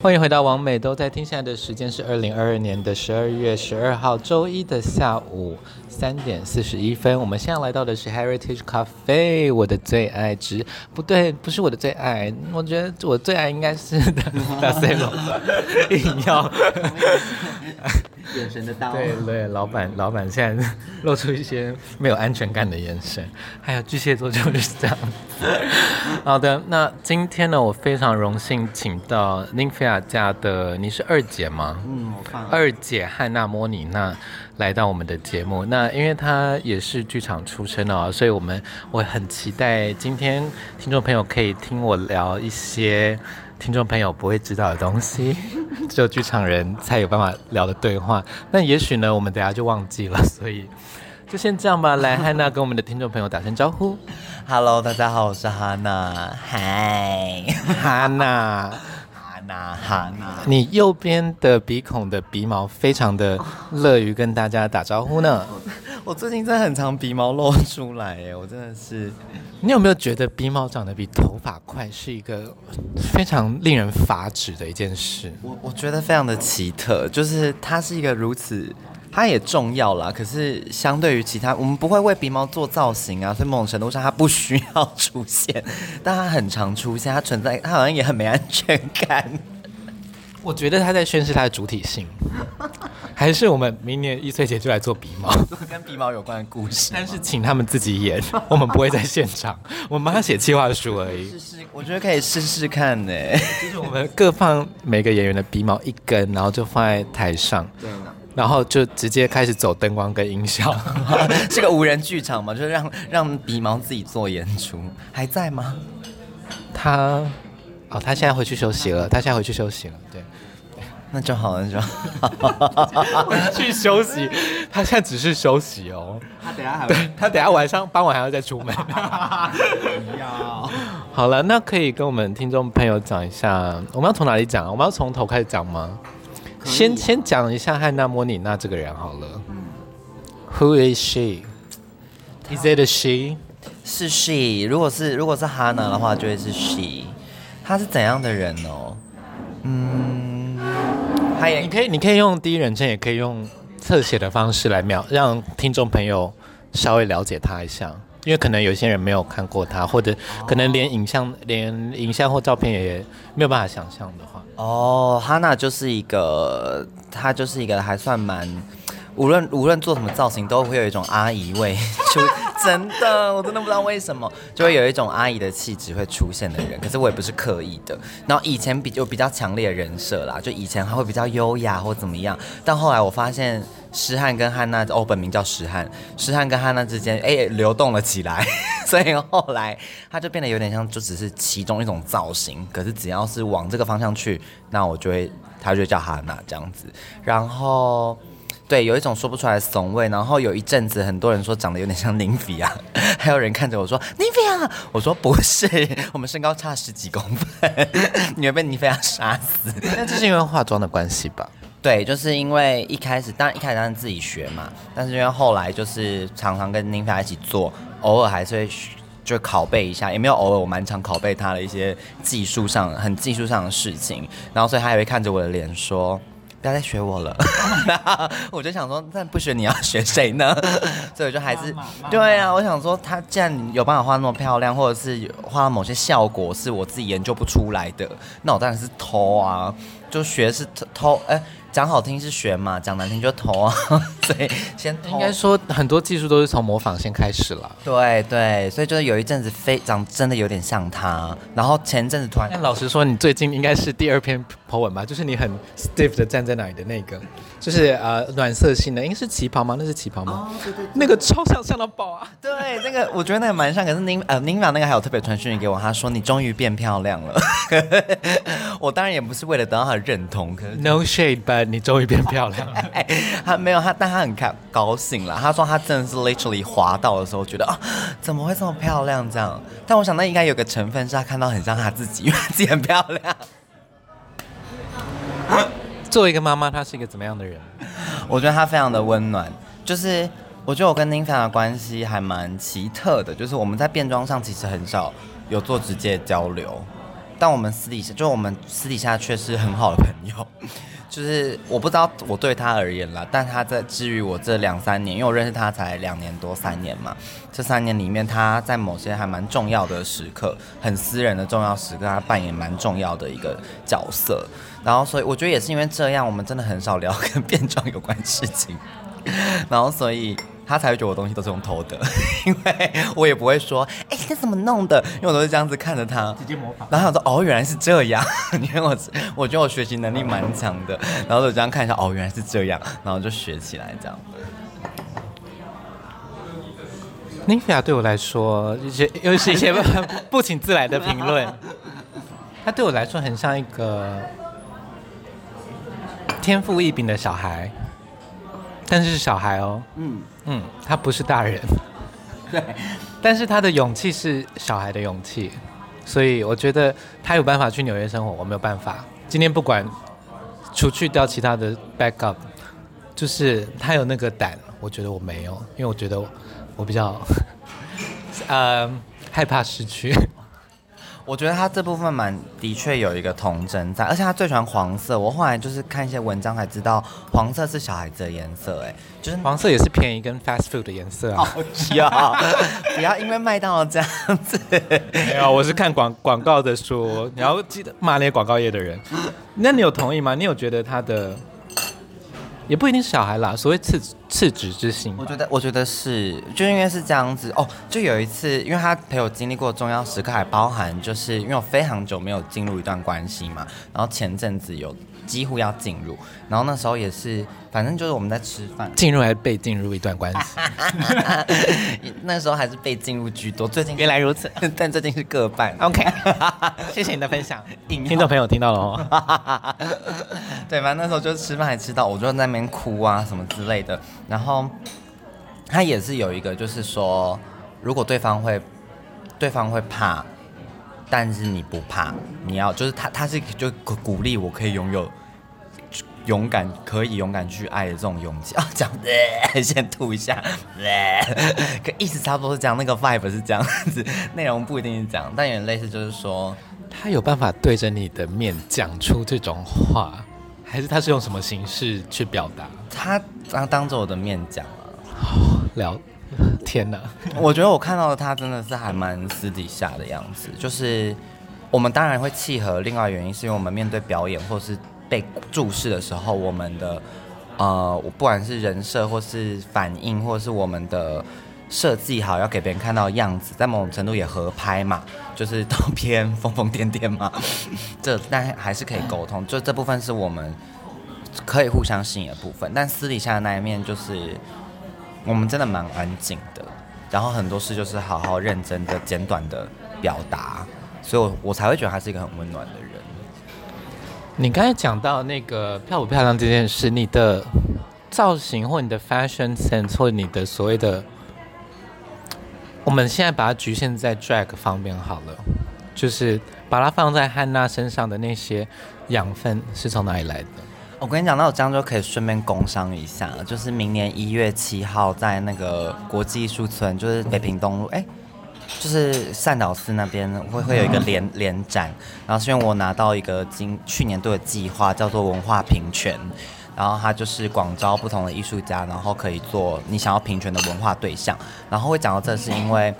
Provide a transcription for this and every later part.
欢迎回到王美都在听，现在的时间是二零二二年的十二月十二号周一的下午三点四十一分。我们现在来到的是 Heritage Cafe，我的最爱之不对，不是我的最爱，我觉得我最爱应该是的大 C 罗，硬要。眼神的刀，对对，老板老板现在露出一些没有安全感的眼神。还有巨蟹座就是这样。好的，那今天呢，我非常荣幸请到宁菲亚家的，你是二姐吗？嗯，二姐汉娜莫妮娜来到我们的节目。那因为她也是剧场出身的哦，所以我们我很期待今天听众朋友可以听我聊一些。听众朋友不会知道的东西，只有剧场人才有办法聊的对话。那也许呢，我们等下就忘记了，所以就先这样吧。来，汉娜跟我们的听众朋友打声招呼。Hello，大家好，我是汉娜。嗨，汉娜，汉娜，汉娜。你右边的鼻孔的鼻毛非常的乐于跟大家打招呼呢。我最近真的很常鼻毛露出来耶，我真的是。你有没有觉得鼻毛长得比头发快是一个非常令人发指的一件事？我我觉得非常的奇特，就是它是一个如此，它也重要啦。可是相对于其他，我们不会为鼻毛做造型啊，所以某种程度上它不需要出现，但它很常出现，它存在，它好像也很没安全感。我觉得他在宣示他的主体性，还是我们明年一岁节就来做鼻毛，跟鼻毛有关的故事，但是请他们自己演，我们不会在现场，我们帮他写计划书而已。试试，我觉得可以试试看呢。就是我们各放每个演员的鼻毛一根，然后就放在台上，对，然后就直接开始走灯光跟音效，是个无人剧场嘛，就是让让鼻毛自己做演出，还在吗？他。哦，他现在回去休息了。他现在回去休息了，对，那就好，那就好。回去休息，他现在只是休息哦。他等下还对，他等下晚上傍晚还要再出门。不要。好了，那可以跟我们听众朋友讲一下，我们要从哪里讲？我们要从头开始讲吗？先先讲一下汉娜莫妮娜这个人好了。嗯。Who is she? Is it a she? 是 she。如果是如果是 Hannah 的话，就会是 she。她是怎样的人哦？嗯，他也你可以你可以用第一人称，也可以用侧写的方式来描，让听众朋友稍微了解她一下，因为可能有些人没有看过他，或者可能连影像、连影像或照片也没有办法想象的话。哦，哈娜就是一个，她就是一个还算蛮。无论无论做什么造型，都会有一种阿姨味 就，真的，我真的不知道为什么，就会有一种阿姨的气质会出现的人。可是我也不是刻意的。然后以前比就比较强烈的人设啦，就以前还会比较优雅或怎么样。但后来我发现诗翰跟汉娜，哦，本名叫诗翰，诗翰跟汉娜之间，哎，流动了起来。所以后来他就变得有点像，就只是其中一种造型。可是只要是往这个方向去，那我就会，他就叫汉娜这样子。然后。对，有一种说不出来怂味，然后有一阵子很多人说长得有点像宁菲亚，还有人看着我说宁菲亚，我说不是，我们身高差十几公分，你会被宁菲亚杀死。那这是因为化妆的关系吧？对，就是因为一开始，当然一开始当然自己学嘛，但是因为后来就是常常跟宁菲亚一起做，偶尔还是会就拷贝一下，也没有偶尔，我蛮常拷贝他的一些技术上很技术上的事情，然后所以他也会看着我的脸说。不要再学我了，我就想说，那不学你要学谁呢？所以我就还是，对啊，我想说，他既然有办法画那么漂亮，或者是画某些效果是我自己研究不出来的，那我当然是偷啊，就学是偷，哎。讲好听是学嘛，讲难听就投啊，所以先。应该说很多技术都是从模仿先开始了。对对，所以就是有一阵子非长真的有点像他，然后前阵子突然。老实说，你最近应该是第二篇 po 文吧？就是你很 stiff 的站在那里的那个，就是呃暖色系的，应该是旗袍吗？那是旗袍吗？哦，对对对，那个超像像到爆啊！对，那个我觉得那个蛮像，可是宁呃宁玛那个还有特别传讯给我，他说你终于变漂亮了。我当然也不是为了得到他的认同，可是 no shade but。你终于变漂亮了，他没有他，但他很开高兴了。他说他真的是 literally 滑到的时候，觉得啊，怎么会这么漂亮这样？但我想那应该有个成分是他看到很像他自己，因为自己很漂亮。作为一个妈妈，她是一个怎么样的人？我觉得她非常的温暖。就是我觉得我跟宁菲亚的关系还蛮奇特的，就是我们在变装上其实很少有做直接交流。但我们私底下，就我们私底下却是很好的朋友。就是我不知道我对他而言啦，但他在至于我这两三年，因为我认识他才两年多三年嘛，这三年里面他在某些还蛮重要的时刻，很私人的重要时刻，他扮演蛮重要的一个角色。然后所以我觉得也是因为这样，我们真的很少聊跟 变装有关事情。然后所以。他才会觉得我东西都是用偷的，因为我也不会说，哎、欸，这怎么弄的？因为我都是这样子看着他，直接模仿。然后他说，哦，原来是这样。因为我我觉得我学习能力蛮强的，然后就这样看一下，哦，原来是这样，然后就学起来这样。Nivea 对我来说，一些又是一些不请自来的评论。他对我来说很像一个天赋异禀的小孩。但是是小孩哦，嗯嗯，他不是大人，对，但是他的勇气是小孩的勇气，所以我觉得他有办法去纽约生活，我没有办法。今天不管除去掉其他的 backup，就是他有那个胆，我觉得我没有，因为我觉得我比较 呃害怕失去。我觉得他这部分蛮的确有一个童真在，而且他最喜欢黄色。我后来就是看一些文章才知道，黄色是小孩子的颜色，哎，就是黄色也是便宜跟 fast food 的颜色啊。要 不要因为麦当劳这样子？没有，我是看广广告的说，你要记得骂那些广告业的人。那你有同意吗？你有觉得他的？也不一定是小孩啦，所谓赤赤子之心，我觉得我觉得是，就因为是这样子哦。就有一次，因为他陪我经历过重要时刻，还包含就是因为我非常久没有进入一段关系嘛，然后前阵子有。几乎要进入，然后那时候也是，反正就是我们在吃饭，进入还是被进入一段关系？那时候还是被进入居多。最近原来如此，但最近是各半。OK，谢谢你的分享，听众朋友听到了哦。对，反正那时候就吃饭还吃到，我就在那边哭啊什么之类的。然后他也是有一个，就是说，如果对方会，对方会怕。但是你不怕，你要就是他，他是就鼓励我可以拥有勇敢，可以勇敢去爱的这种勇气啊。讲的先吐一下，可意思差不多是这样，那个 vibe 是这样子，内容不一定是这样，但有点类似，就是说他有办法对着你的面讲出这种话，还是他是用什么形式去表达？他当当着我的面讲了，哦，聊。天哪！我觉得我看到的他真的是还蛮私底下的样子，就是我们当然会契合。另外原因是因为我们面对表演或是被注视的时候，我们的呃，不管是人设或是反应，或是我们的设计好要给别人看到的样子，在某种程度也合拍嘛，就是都偏疯疯癫癫嘛。这但还是可以沟通，就这部分是我们可以互相吸引的部分。但私底下的那一面就是。我们真的蛮安静的，然后很多事就是好好认真的、简短的表达，所以我我才会觉得他是一个很温暖的人。你刚才讲到那个漂不漂亮这件事，你的造型或你的 fashion sense 或你的所谓的，我们现在把它局限在 drag 方面好了，就是把它放在汉娜身上的那些养分是从哪里来的？我跟你讲，那我这样就可以顺便工商一下，就是明年一月七号在那个国际艺术村，就是北平东路，哎，就是善导寺那边会会有一个联联展，然后是因为我拿到一个今去年度的计划，叫做文化平权，然后它就是广招不同的艺术家，然后可以做你想要平权的文化对象，然后会讲到这是因为。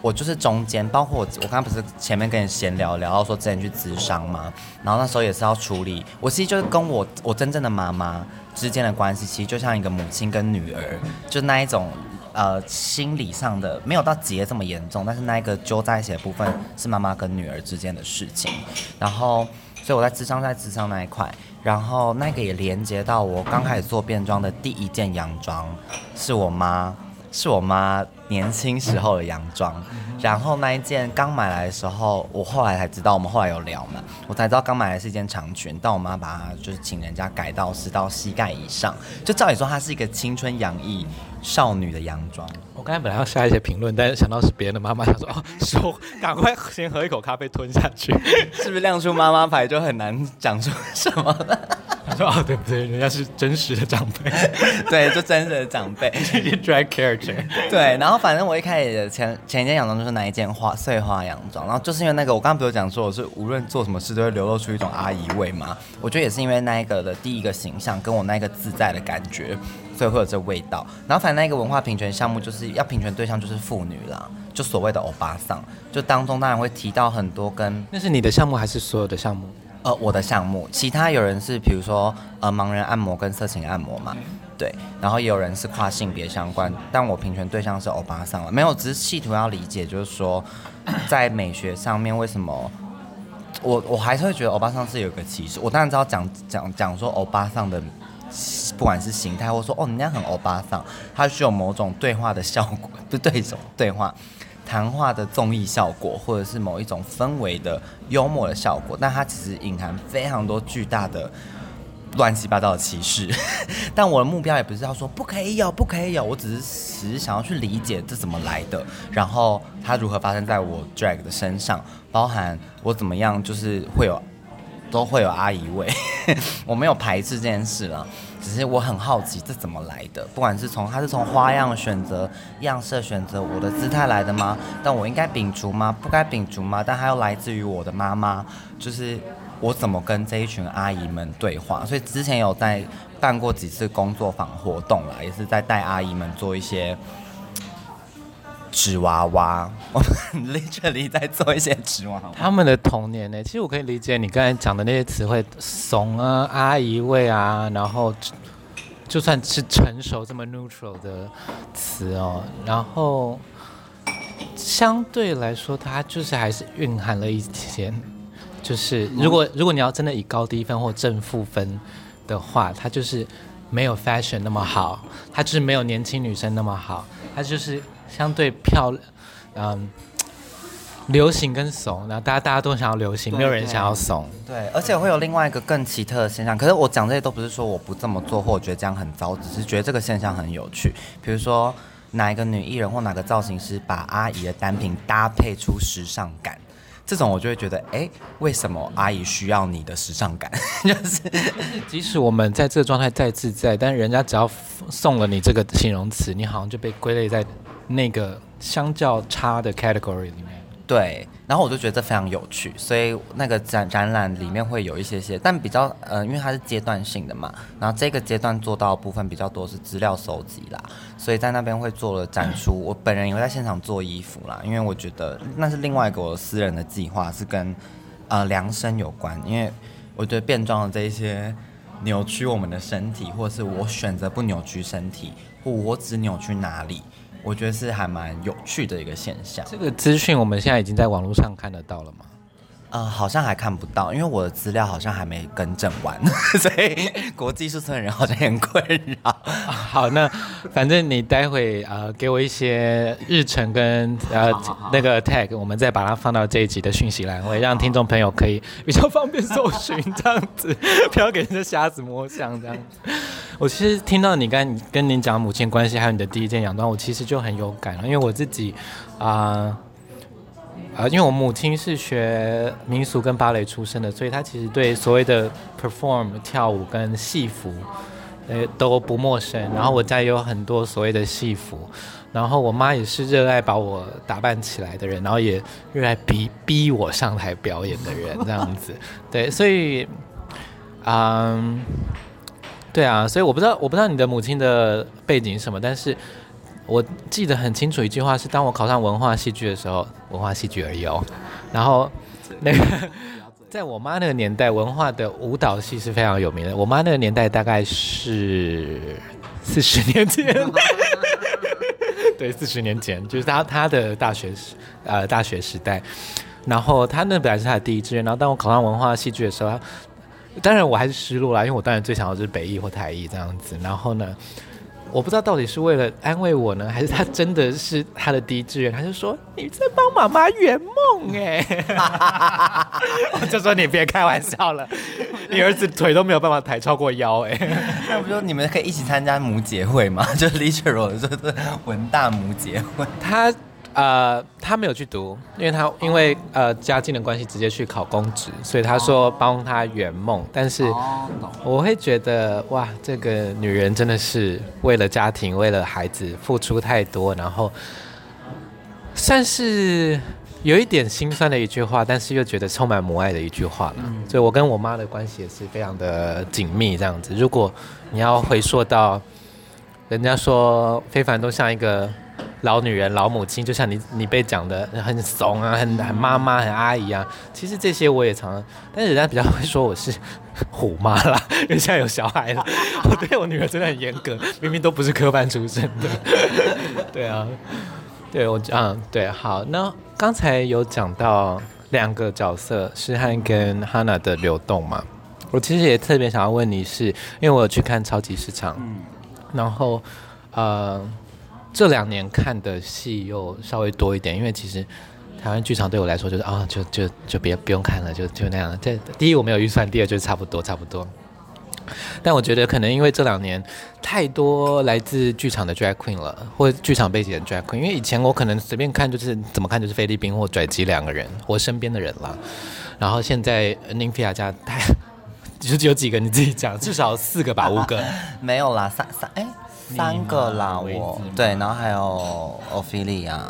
我就是中间，包括我，我刚刚不是前面跟你闲聊聊到说之前去咨商吗？然后那时候也是要处理，我其实就是跟我我真正的妈妈之间的关系，其实就像一个母亲跟女儿，就那一种呃心理上的没有到结这么严重，但是那一个揪在一起的部分是妈妈跟女儿之间的事情。然后所以我在咨商在咨商那一块，然后那个也连接到我刚开始做变装的第一件洋装，是我妈。是我妈年轻时候的洋装，然后那一件刚买来的时候，我后来才知道，我们后来有聊嘛，我才知道刚买来是一件长裙，但我妈把它就是请人家改到是到膝盖以上，就照理说它是一个青春洋溢少女的洋装。我刚才本来要下一些评论，但是想到是别人的妈妈，想说哦，说赶快先喝一口咖啡吞下去，是不是亮出妈妈牌就很难讲出什么？说哦，对不对？人家是真实的长辈，对，就真实的长辈。drag character。对，然后反正我一开始前前一件洋装就是那一件花碎花洋装，然后就是因为那个，我刚刚不是讲说我是无论做什么事都会流露出一种阿姨味嘛？我觉得也是因为那一个的第一个形象跟我那个自在的感觉，所以会有这味道。然后反正那一个文化平权项目就是要平权对象就是妇女啦，就所谓的欧巴桑，就当中当然会提到很多跟那是你的项目还是所有的项目？呃，我的项目，其他有人是比如说呃盲人按摩跟色情按摩嘛，对，然后也有人是跨性别相关，但我评权对象是欧巴桑了，没有，只是企图要理解，就是说在美学上面为什么我我还是会觉得欧巴桑是有个歧视，我当然知道讲讲讲说欧巴桑的不管是形态，或说哦人家很欧巴桑，它是有某种对话的效果，不是对手对话。谈话的综艺效果，或者是某一种氛围的幽默的效果，但它其实隐含非常多巨大的乱七八糟的歧视。但我的目标也不是要说不可以有，不可以有，我只是只是想要去理解这怎么来的，然后它如何发生在我 drag 的身上，包含我怎么样，就是会有都会有阿姨味，我没有排斥这件事了。只是我很好奇这怎么来的，不管是从它是从花样选择、样式选择、我的姿态来的吗？但我应该摒除吗？不该摒除吗？但它又来自于我的妈妈，就是我怎么跟这一群阿姨们对话？所以之前有在办过几次工作坊活动啦，也是在带阿姨们做一些纸娃娃，我们 literally 在做一些纸娃娃。他们的童年呢？其实我可以理解你刚才讲的那些词汇，怂啊、阿姨味啊，然后就算是成熟这么 neutral 的词哦，然后相对来说，它就是还是蕴含了一些，就是如果如果你要真的以高低分或正负分的话，它就是没有 fashion 那么好，它就是没有年轻女生那么好，它就是。相对漂亮，嗯，流行跟怂，然后大家大家都想要流行，没有人想要怂。对，而且会有另外一个更奇特的现象。可是我讲这些都不是说我不这么做，或我觉得这样很糟，只是觉得这个现象很有趣。比如说哪一个女艺人或哪个造型师把阿姨的单品搭配出时尚感，这种我就会觉得，哎，为什么阿姨需要你的时尚感？就是 即使我们在这个状态再自在，但人家只要送了你这个形容词，你好像就被归类在。那个相较差的 category 里面，对，然后我就觉得这非常有趣，所以那个展展览里面会有一些些，但比较呃，因为它是阶段性的嘛，然后这个阶段做到的部分比较多是资料收集啦，所以在那边会做了展出。我本人也会在现场做衣服啦，因为我觉得那是另外一个我私人的计划，是跟呃量身有关，因为我觉得变装的这一些扭曲我们的身体，或者是我选择不扭曲身体，或我只扭曲哪里。我觉得是还蛮有趣的一个现象。这个资讯我们现在已经在网络上看得到了吗？呃，好像还看不到，因为我的资料好像还没更正完，所以国际注册的人好像很困扰。好，那反正你待会呃给我一些日程跟呃那个 tag，我们再把它放到这一集的讯息栏位，让听众朋友可以比较方便搜寻，这样子 不要给人家瞎子摸象这样子。我其实听到你刚跟您讲母亲关系，还有你的第一件洋装，我其实就很有感了，因为我自己啊。呃啊，因为我母亲是学民俗跟芭蕾出身的，所以她其实对所谓的 perform 跳舞跟戏服，呃，都不陌生。然后我家也有很多所谓的戏服，然后我妈也是热爱把我打扮起来的人，然后也热爱逼逼我上台表演的人，这样子。对，所以，嗯，对啊，所以我不知道，我不知道你的母亲的背景是什么，但是。我记得很清楚一句话是：当我考上文化戏剧的时候，文化戏剧而已哦。然后，那个 在我妈那个年代，文化的舞蹈系是非常有名的。我妈那个年代大概是四十年前，对，四十年前就是她她的大学时呃大学时代。然后她那本来是她的第一志愿。然后当我考上文化戏剧的时候，当然我还是失落啦，因为我当然最想要的是北艺或台艺这样子。然后呢？我不知道到底是为了安慰我呢，还是他真的是他的第一志愿？他就说你在帮妈妈圆梦哎，我就说你别开玩笑了，你儿子腿都没有办法抬超过腰哎。那不就你们可以一起参加母姐会吗？就 literal 就是文大母姐会。他呃，他没有去读，因为他因为呃家境的关系，直接去考公职，所以他说帮他圆梦。但是我会觉得哇，这个女人真的是为了家庭，为了孩子付出太多，然后算是有一点心酸的一句话，但是又觉得充满母爱的一句话了。嗯、所以我跟我妈的关系也是非常的紧密，这样子。如果你要回溯到，人家说非凡都像一个。老女人、老母亲，就像你你被讲的很怂啊，很很妈妈、很阿姨啊。其实这些我也常常，但是人家比较会说我是虎妈啦，因为现在有小孩了。我对我女儿真的很严格，明明都不是科班出身的。对啊，对我嗯对好。那刚才有讲到两个角色诗翰跟 Hana 的流动嘛，我其实也特别想要问你是，是因为我有去看超级市场，嗯、然后呃。这两年看的戏又稍微多一点，因为其实台湾剧场对我来说就是啊，就就就别不用看了，就就那样。这第一我没有预算，第二就是差不多差不多。但我觉得可能因为这两年太多来自剧场的 drag queen 了，或者剧场背景的 drag queen。因为以前我可能随便看就是怎么看就是菲律宾或跩姬两个人，我身边的人了。然后现在 Nymphia 家太 就是有几个你自己讲，至少四个吧，五个 没有啦，三三哎。三个啦，我对，然后还有欧菲利亚，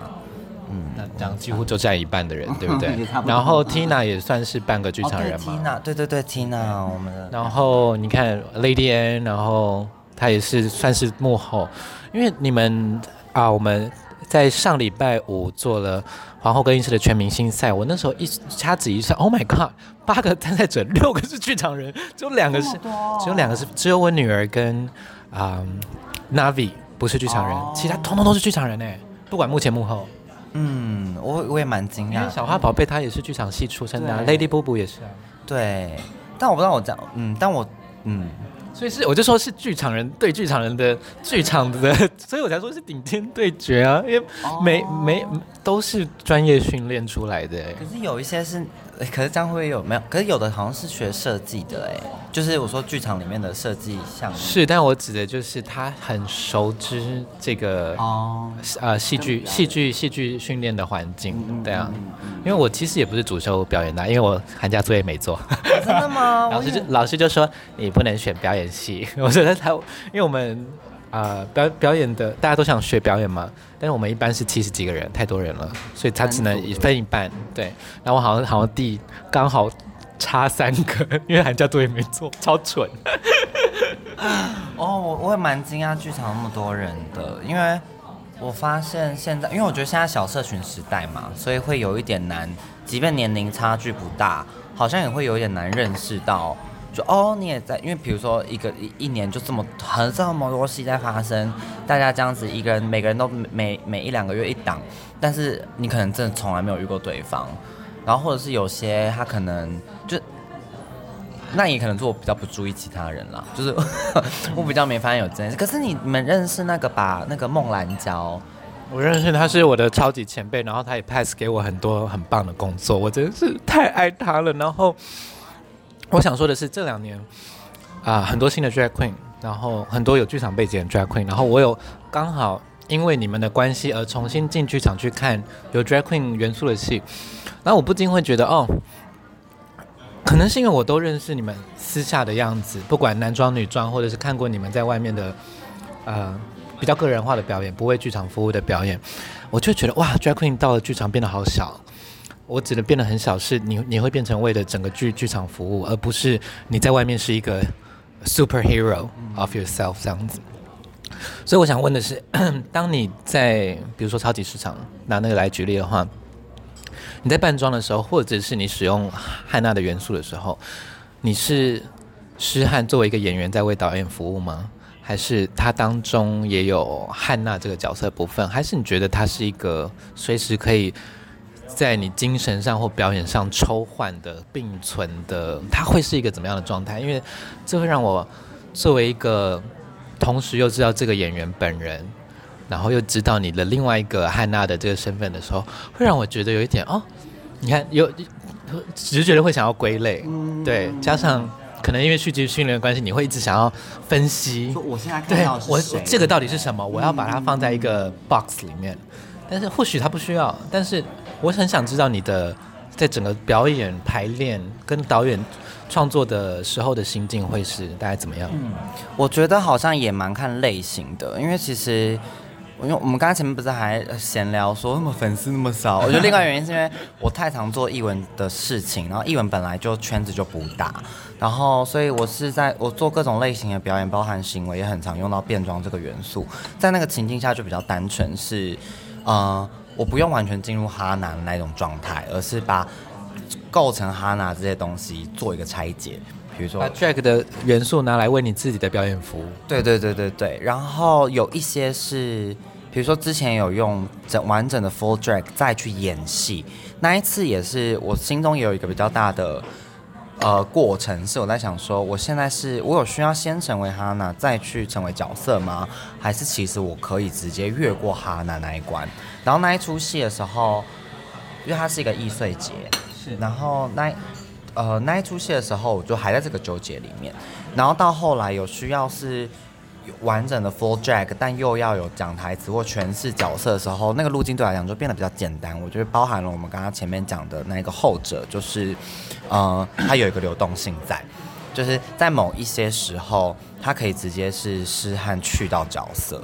嗯，那这样几乎就占一半的人，对不对？然后 Tina 也算是半个剧场人嘛。Tina，对对对，Tina，我们的。然后你看 Lady N，然后她也是算是幕后，因为你们啊，我们在上礼拜五做了皇后更衣室的全明星赛，我那时候一掐指一算，Oh my God，八个参赛者，六个是剧场人，只有两个是，只有两个是，只有我女儿跟啊。Navi 不是剧场人，哦、其他通通都是剧场人哎，不管幕前幕后。嗯，我我也蛮惊讶。小花宝贝她也是剧场系出身的，啊，Lady Boo 也是啊。对，但我不知道我讲，嗯，但我嗯，所以是我就说是剧场人对剧场人的剧场的，所以我才说是顶尖对决啊，因为每、哦、每都是专业训练出来的。可是有一些是。可是这样会有没有？可是有的好像是学设计的哎，就是我说剧场里面的设计项目。是，但我指的就是他很熟知这个哦，呃，戏剧戏剧戏剧训练的环境，嗯、对啊。因为我其实也不是主修表演的，因为我寒假作业没做。哦、真的吗？老师就老师就说你不能选表演系。我觉得他，因为我们。啊、呃，表表演的大家都想学表演嘛，但是我们一般是七十几个人，太多人了，所以他只能一分一半。对，然后我好像好像第刚好差三个，因为寒假作业没做，超蠢。哦，我我也蛮惊讶，剧场那么多人的，因为我发现现在，因为我觉得现在小社群时代嘛，所以会有一点难，即便年龄差距不大，好像也会有一点难认识到。哦，你也在，因为比如说一个一一年就这么很这么多戏在发生，大家这样子一个人每个人都每每一两个月一档，但是你可能真的从来没有遇过对方，然后或者是有些他可能就，那也可能是我比较不注意其他人了，就是 我比较没发现有这件事。可是你们认识那个吧？那个孟兰娇，我认识他是我的超级前辈，然后他也 pass 给我很多很棒的工作，我真的是太爱他了，然后。我想说的是，这两年啊，很多新的 drag queen，然后很多有剧场背景的 drag queen，然后我有刚好因为你们的关系而重新进剧场去看有 drag queen 元素的戏，然后我不禁会觉得，哦，可能是因为我都认识你们私下的样子，不管男装女装，或者是看过你们在外面的呃比较个人化的表演，不为剧场服务的表演，我就觉得哇，drag queen 到了剧场变得好小。我只能变得很小，是你你会变成为了整个剧剧场服务，而不是你在外面是一个 superhero of yourself 这样子。所以我想问的是，当你在比如说超级市场拿那个来举例的话，你在扮装的时候，或者是你使用汉娜的元素的时候，你是诗汉作为一个演员在为导演服务吗？还是他当中也有汉娜这个角色部分？还是你觉得他是一个随时可以？在你精神上或表演上抽换的并存的，它会是一个怎么样的状态？因为这会让我作为一个同时又知道这个演员本人，然后又知道你的另外一个汉娜的这个身份的时候，会让我觉得有一点哦，你看有直觉的会想要归类，对，加上可能因为戏剧训练的关系，你会一直想要分析。我现在看到对我这个到底是什么？我要把它放在一个 box 里面。但是或许他不需要，但是我很想知道你的在整个表演排练跟导演创作的时候的心境会是大概怎么样？嗯，我觉得好像也蛮看类型的，因为其实。因为我们刚才前面不是还闲聊说，那么粉丝那么少，我觉得另外原因是因为我太常做艺文的事情，然后艺文本来就圈子就不大，然后所以我是在我做各种类型的表演，包含行为也很常用到变装这个元素，在那个情境下就比较单纯是，呃，我不用完全进入哈拿的那种状态，而是把构成哈拿这些东西做一个拆解。比如说，把 drag 的元素拿来为你自己的表演服务。对对对对对。然后有一些是，比如说之前有用整完整的 full drag 再去演戏，那一次也是我心中也有一个比较大的呃过程，是我在想说，我现在是我有需要先成为哈娜再去成为角色吗？还是其实我可以直接越过哈娜那一关？然后那一出戏的时候，因为它是一个易碎节，是，然后那。呃，那一出戏的时候，我就还在这个纠结里面。然后到后来有需要是完整的 full drag，但又要有讲台词或诠释角色的时候，那个路径对来讲就变得比较简单。我觉得包含了我们刚刚前面讲的那个后者，就是呃，它有一个流动性在，就是在某一些时候，它可以直接是诗和去到角色，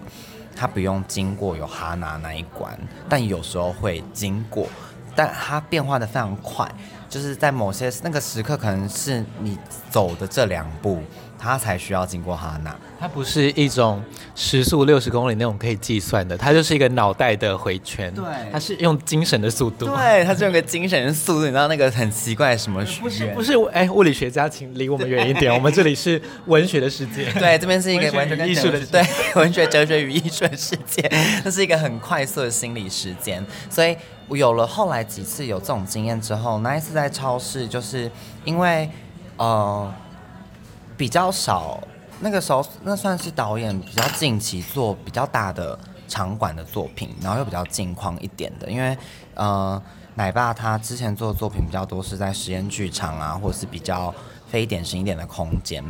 它不用经过有哈娜那一关，但有时候会经过，但它变化的非常快。就是在某些那个时刻，可能是你走的这两步，它才需要经过哈娜。它不是一种时速六十公里那种可以计算的，它就是一个脑袋的回圈。对，它是用精神的速度。对，它是用个精神的速度。你知道那个很奇怪什么？不是不是，哎，物理学家，请离我们远一点。我们这里是文学的世界。对，这边是一个完全跟艺术的对文学、哲学与艺术的世界。这是一个很快速的心理时间，所以。我有了后来几次有这种经验之后，那一次在超市，就是因为呃比较少，那个时候那算是导演比较近期做比较大的场馆的作品，然后又比较近况一点的，因为呃奶爸他之前做的作品比较多是在实验剧场啊，或者是比较非典型一点的空间，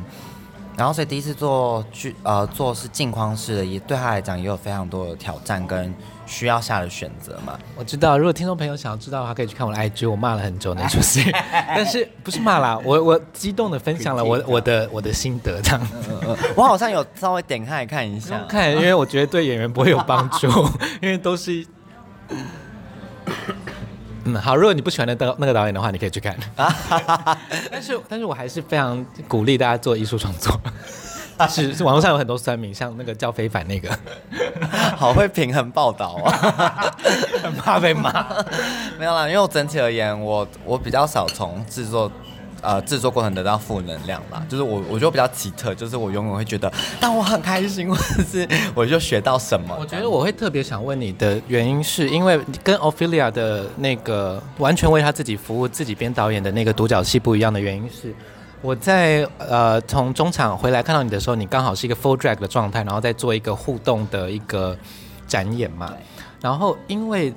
然后所以第一次做剧呃做是镜框式的，也对他来讲也有非常多的挑战跟。需要下的选择嘛？我知道，如果听众朋友想要知道的话，可以去看我的 IG，我骂了很久那出戏，但是不是骂啦，我我激动的分享了我我的我的心得这样子。我好像有稍微点开看一下，看，因为我觉得对演员不会有帮助，因为都是嗯好，如果你不喜欢那导那个导演的话，你可以去看。但是但是我还是非常鼓励大家做艺术创作。是 是，网络上有很多酸民，像那个叫非凡那个，好会平衡报道啊，很怕被骂。没有啦，因为我整体而言，我我比较少从制作，呃，制作过程得到负能量啦。就是我我觉得比较奇特，就是我永远会觉得，但我很开心，或者是我就学到什么。我觉得我会特别想问你的原因，是因为跟 Ophelia 的那个完全为他自己服务、自己编导演的那个独角戏不一样的原因是。我在呃从中场回来看到你的时候，你刚好是一个 full drag 的状态，然后再做一个互动的一个展演嘛。然后因为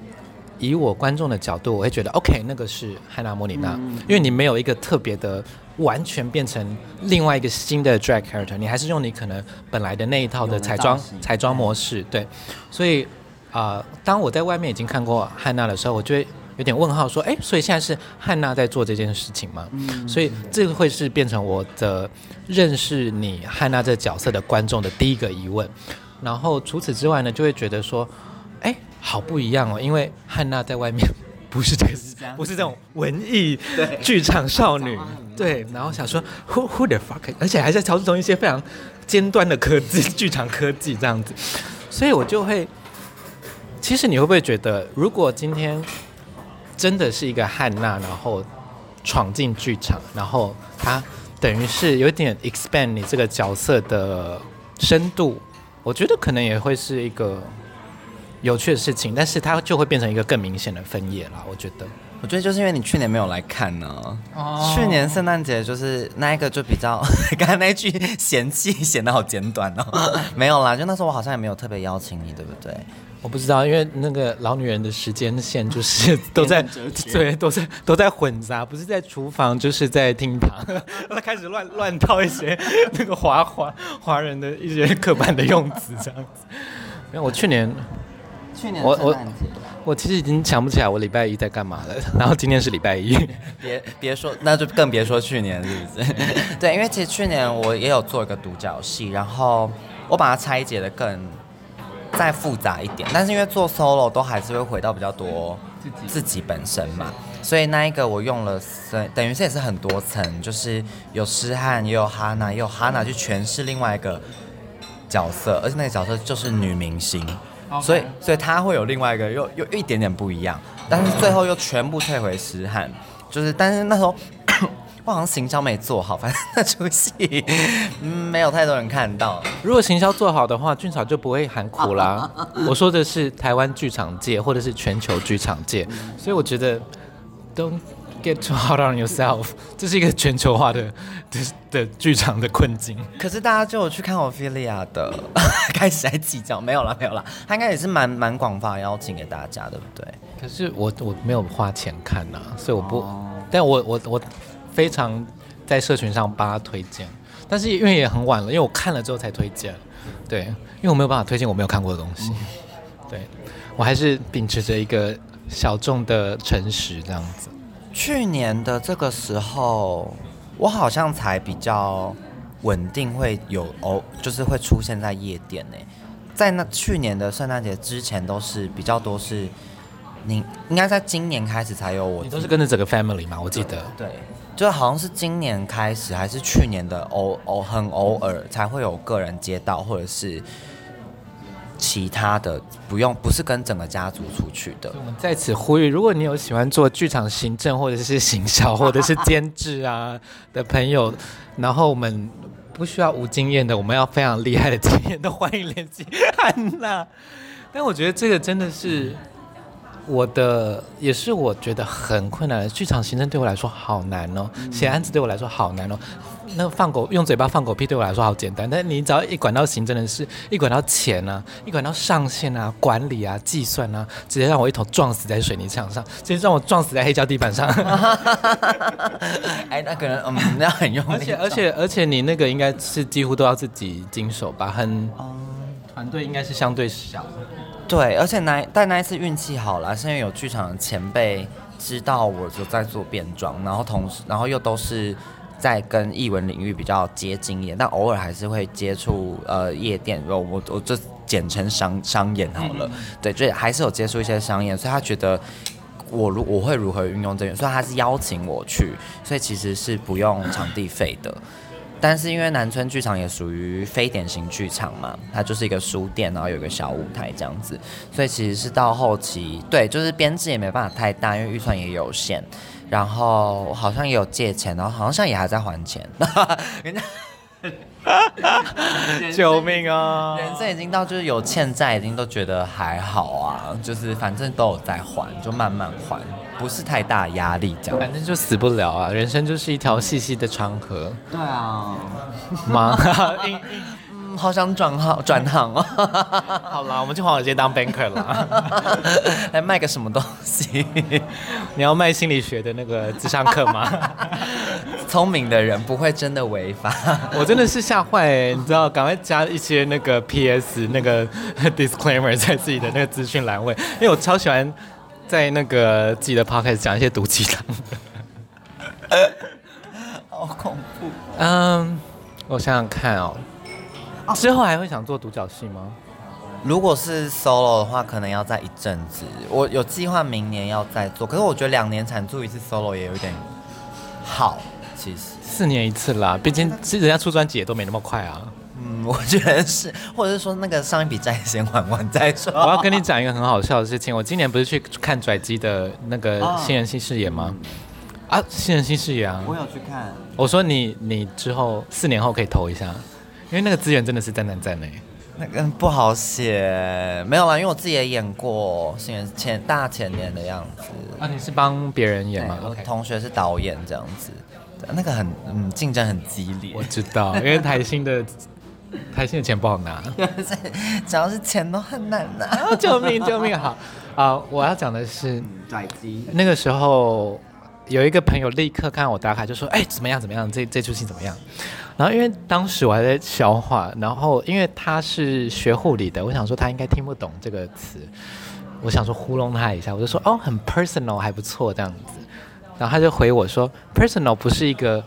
以我观众的角度，我会觉得 OK，那个是汉娜·莫妮娜，因为你没有一个特别的完全变成另外一个新的 drag character，你还是用你可能本来的那一套的彩妆彩妆模式，对。所以啊、呃，当我在外面已经看过汉娜的时候，我就会。有点问号，说，哎，所以现在是汉娜在做这件事情吗？嗯，所以这个会是变成我的认识你汉娜这角色的观众的第一个疑问。然后除此之外呢，就会觉得说，哎，好不一样哦，因为汉娜在外面不是这个，不是这种文艺剧场少女，对。然后想说，Who who the fuck？而且还在操纵一些非常尖端的科技，剧场科技这样子。所以我就会，其实你会不会觉得，如果今天真的是一个汉娜，然后闯进剧场，然后他等于是有点 expand 你这个角色的深度，我觉得可能也会是一个有趣的事情，但是它就会变成一个更明显的分野了。我觉得，我觉得就是因为你去年没有来看呢、啊，oh. 去年圣诞节就是那一个就比较，刚才那句嫌弃 显得好简短哦，没有啦，就那时候我好像也没有特别邀请你，对不对？我不知道，因为那个老女人的时间线就是 都在对，都在都在混杂，不是在厨房就是在厅堂，她 开始乱乱套一些那个华华华人的一些刻板的用词这样子。因为我去年去年我我我其实已经想不起来我礼拜一在干嘛了，然后今天是礼拜一，别别说，那就更别说去年是不是？对，因为其实去年我也有做一个独角戏，然后我把它拆解的更再复杂一点，但是因为做 solo 都还是会回到比较多自己本身嘛，所以那一个我用了等等于是也是很多层，就是有诗翰，也有哈娜，也有哈娜去诠释另外一个角色，而且那个角色就是女明星。所以，所以她会有另外一个又又一点点不一样，但是最后又全部退回诗翰，就是，但是那时候我好像行销没做好，反正那出戏没有太多人看到。如果行销做好的话，俊草就不会喊苦啦。我说的是台湾剧场界或者是全球剧场界，所以我觉得 don't。Get too hard on yourself，这是一个全球化的的的剧场的困境。可是大家就有去看我菲利亚的，开始在计较，没有了，没有了。他应该也是蛮蛮广发邀请给大家，对不对？可是我我没有花钱看呐、啊，所以我不。Oh. 但我我我非常在社群上帮他推荐，但是因为也很晚了，因为我看了之后才推荐。对，因为我没有办法推荐我没有看过的东西。对，我还是秉持着一个小众的诚实这样子。去年的这个时候，我好像才比较稳定，会有哦，就是会出现在夜店呢。在那去年的圣诞节之前，都是比较多是，你应该在今年开始才有我。你都是跟着整个 family 吗？我记得。对，就好像是今年开始，还是去年的偶偶很偶尔才会有个人接到，或者是。其他的不用，不是跟整个家族出去的。我们在此呼吁，如果你有喜欢做剧场行政或者是行销或者是监制啊 的朋友，然后我们不需要无经验的，我们要非常厉害的经验，都欢迎联系安娜。但我觉得这个真的是我的，也是我觉得很困难的。剧场行政对我来说好难哦，写案子对我来说好难哦。那放狗用嘴巴放狗屁对我来说好简单，但你只要一管到行政的事，一管到钱啊，一管到上线啊、管理啊、计算啊，直接让我一头撞死在水泥墙上，直接让我撞死在黑胶地板上。哎，那可能嗯，那很用力。而且而且而且你那个应该是几乎都要自己经手吧？很，团队应该是相对小。对，而且那但那一次运气好了，是因为有剧场的前辈知道我就在做变装，然后同时然后又都是。在跟艺文领域比较接近一点，但偶尔还是会接触呃夜店，我我我就简称商商演好了，对，就还是有接触一些商演，所以他觉得我如我会如何运用这个，所以他是邀请我去，所以其实是不用场地费的，但是因为南村剧场也属于非典型剧场嘛，它就是一个书店，然后有一个小舞台这样子，所以其实是到后期，对，就是编制也没办法太大，因为预算也有限。然后好像也有借钱，然后好像也还在还钱。人家，救命啊！人生已经到就是有欠债，已经都觉得还好啊，就是反正都有在还，就慢慢还，不是太大压力这样。反正就死不了啊，人生就是一条细细的长河。对啊，妈。好想转行转行哦！好啦，我们去华尔街当 banker 啦，来卖个什么东西？你要卖心理学的那个智商课吗？聪明的人不会真的违法。我真的是吓坏欸，你知道，赶快加一些那个 PS 那个 disclaimer 在自己的那个资讯栏位，因为我超喜欢在那个自己的 podcast 讲一些毒鸡汤。好恐怖。嗯，我想想看哦。之后还会想做独角戏吗？如果是 solo 的话，可能要在一阵子。我有计划明年要再做，可是我觉得两年产出一次 solo 也有点好。其实四年一次啦，毕竟其实人家出专辑也都没那么快啊。嗯，我觉得是，或者是说那个上一笔债先还完再说。我要跟你讲一个很好笑的事情，我今年不是去看拽机的那个新人新视野吗？啊，新人新视野啊，我有去看。我说你你之后四年后可以投一下。因为那个资源真的是赞赞赞呢，那个不好写，没有啦，因为我自己也演过，新人前大前年的样子。啊，你是帮别人演吗？我同学是导演这样子，那个很嗯竞争很激烈。我知道，因为台新的台新的钱不好拿，只要是钱都很难拿。救命救命！好啊，我要讲的是那个时候有一个朋友立刻看我打卡，就说：“哎，怎么样？怎么样？这这出戏怎么样？”然后因为当时我还在消化，然后因为他是学护理的，我想说他应该听不懂这个词，我想说糊弄他一下，我就说：“哦，很 personal，还不错这样子。”然后他就回我说：“personal 不是一个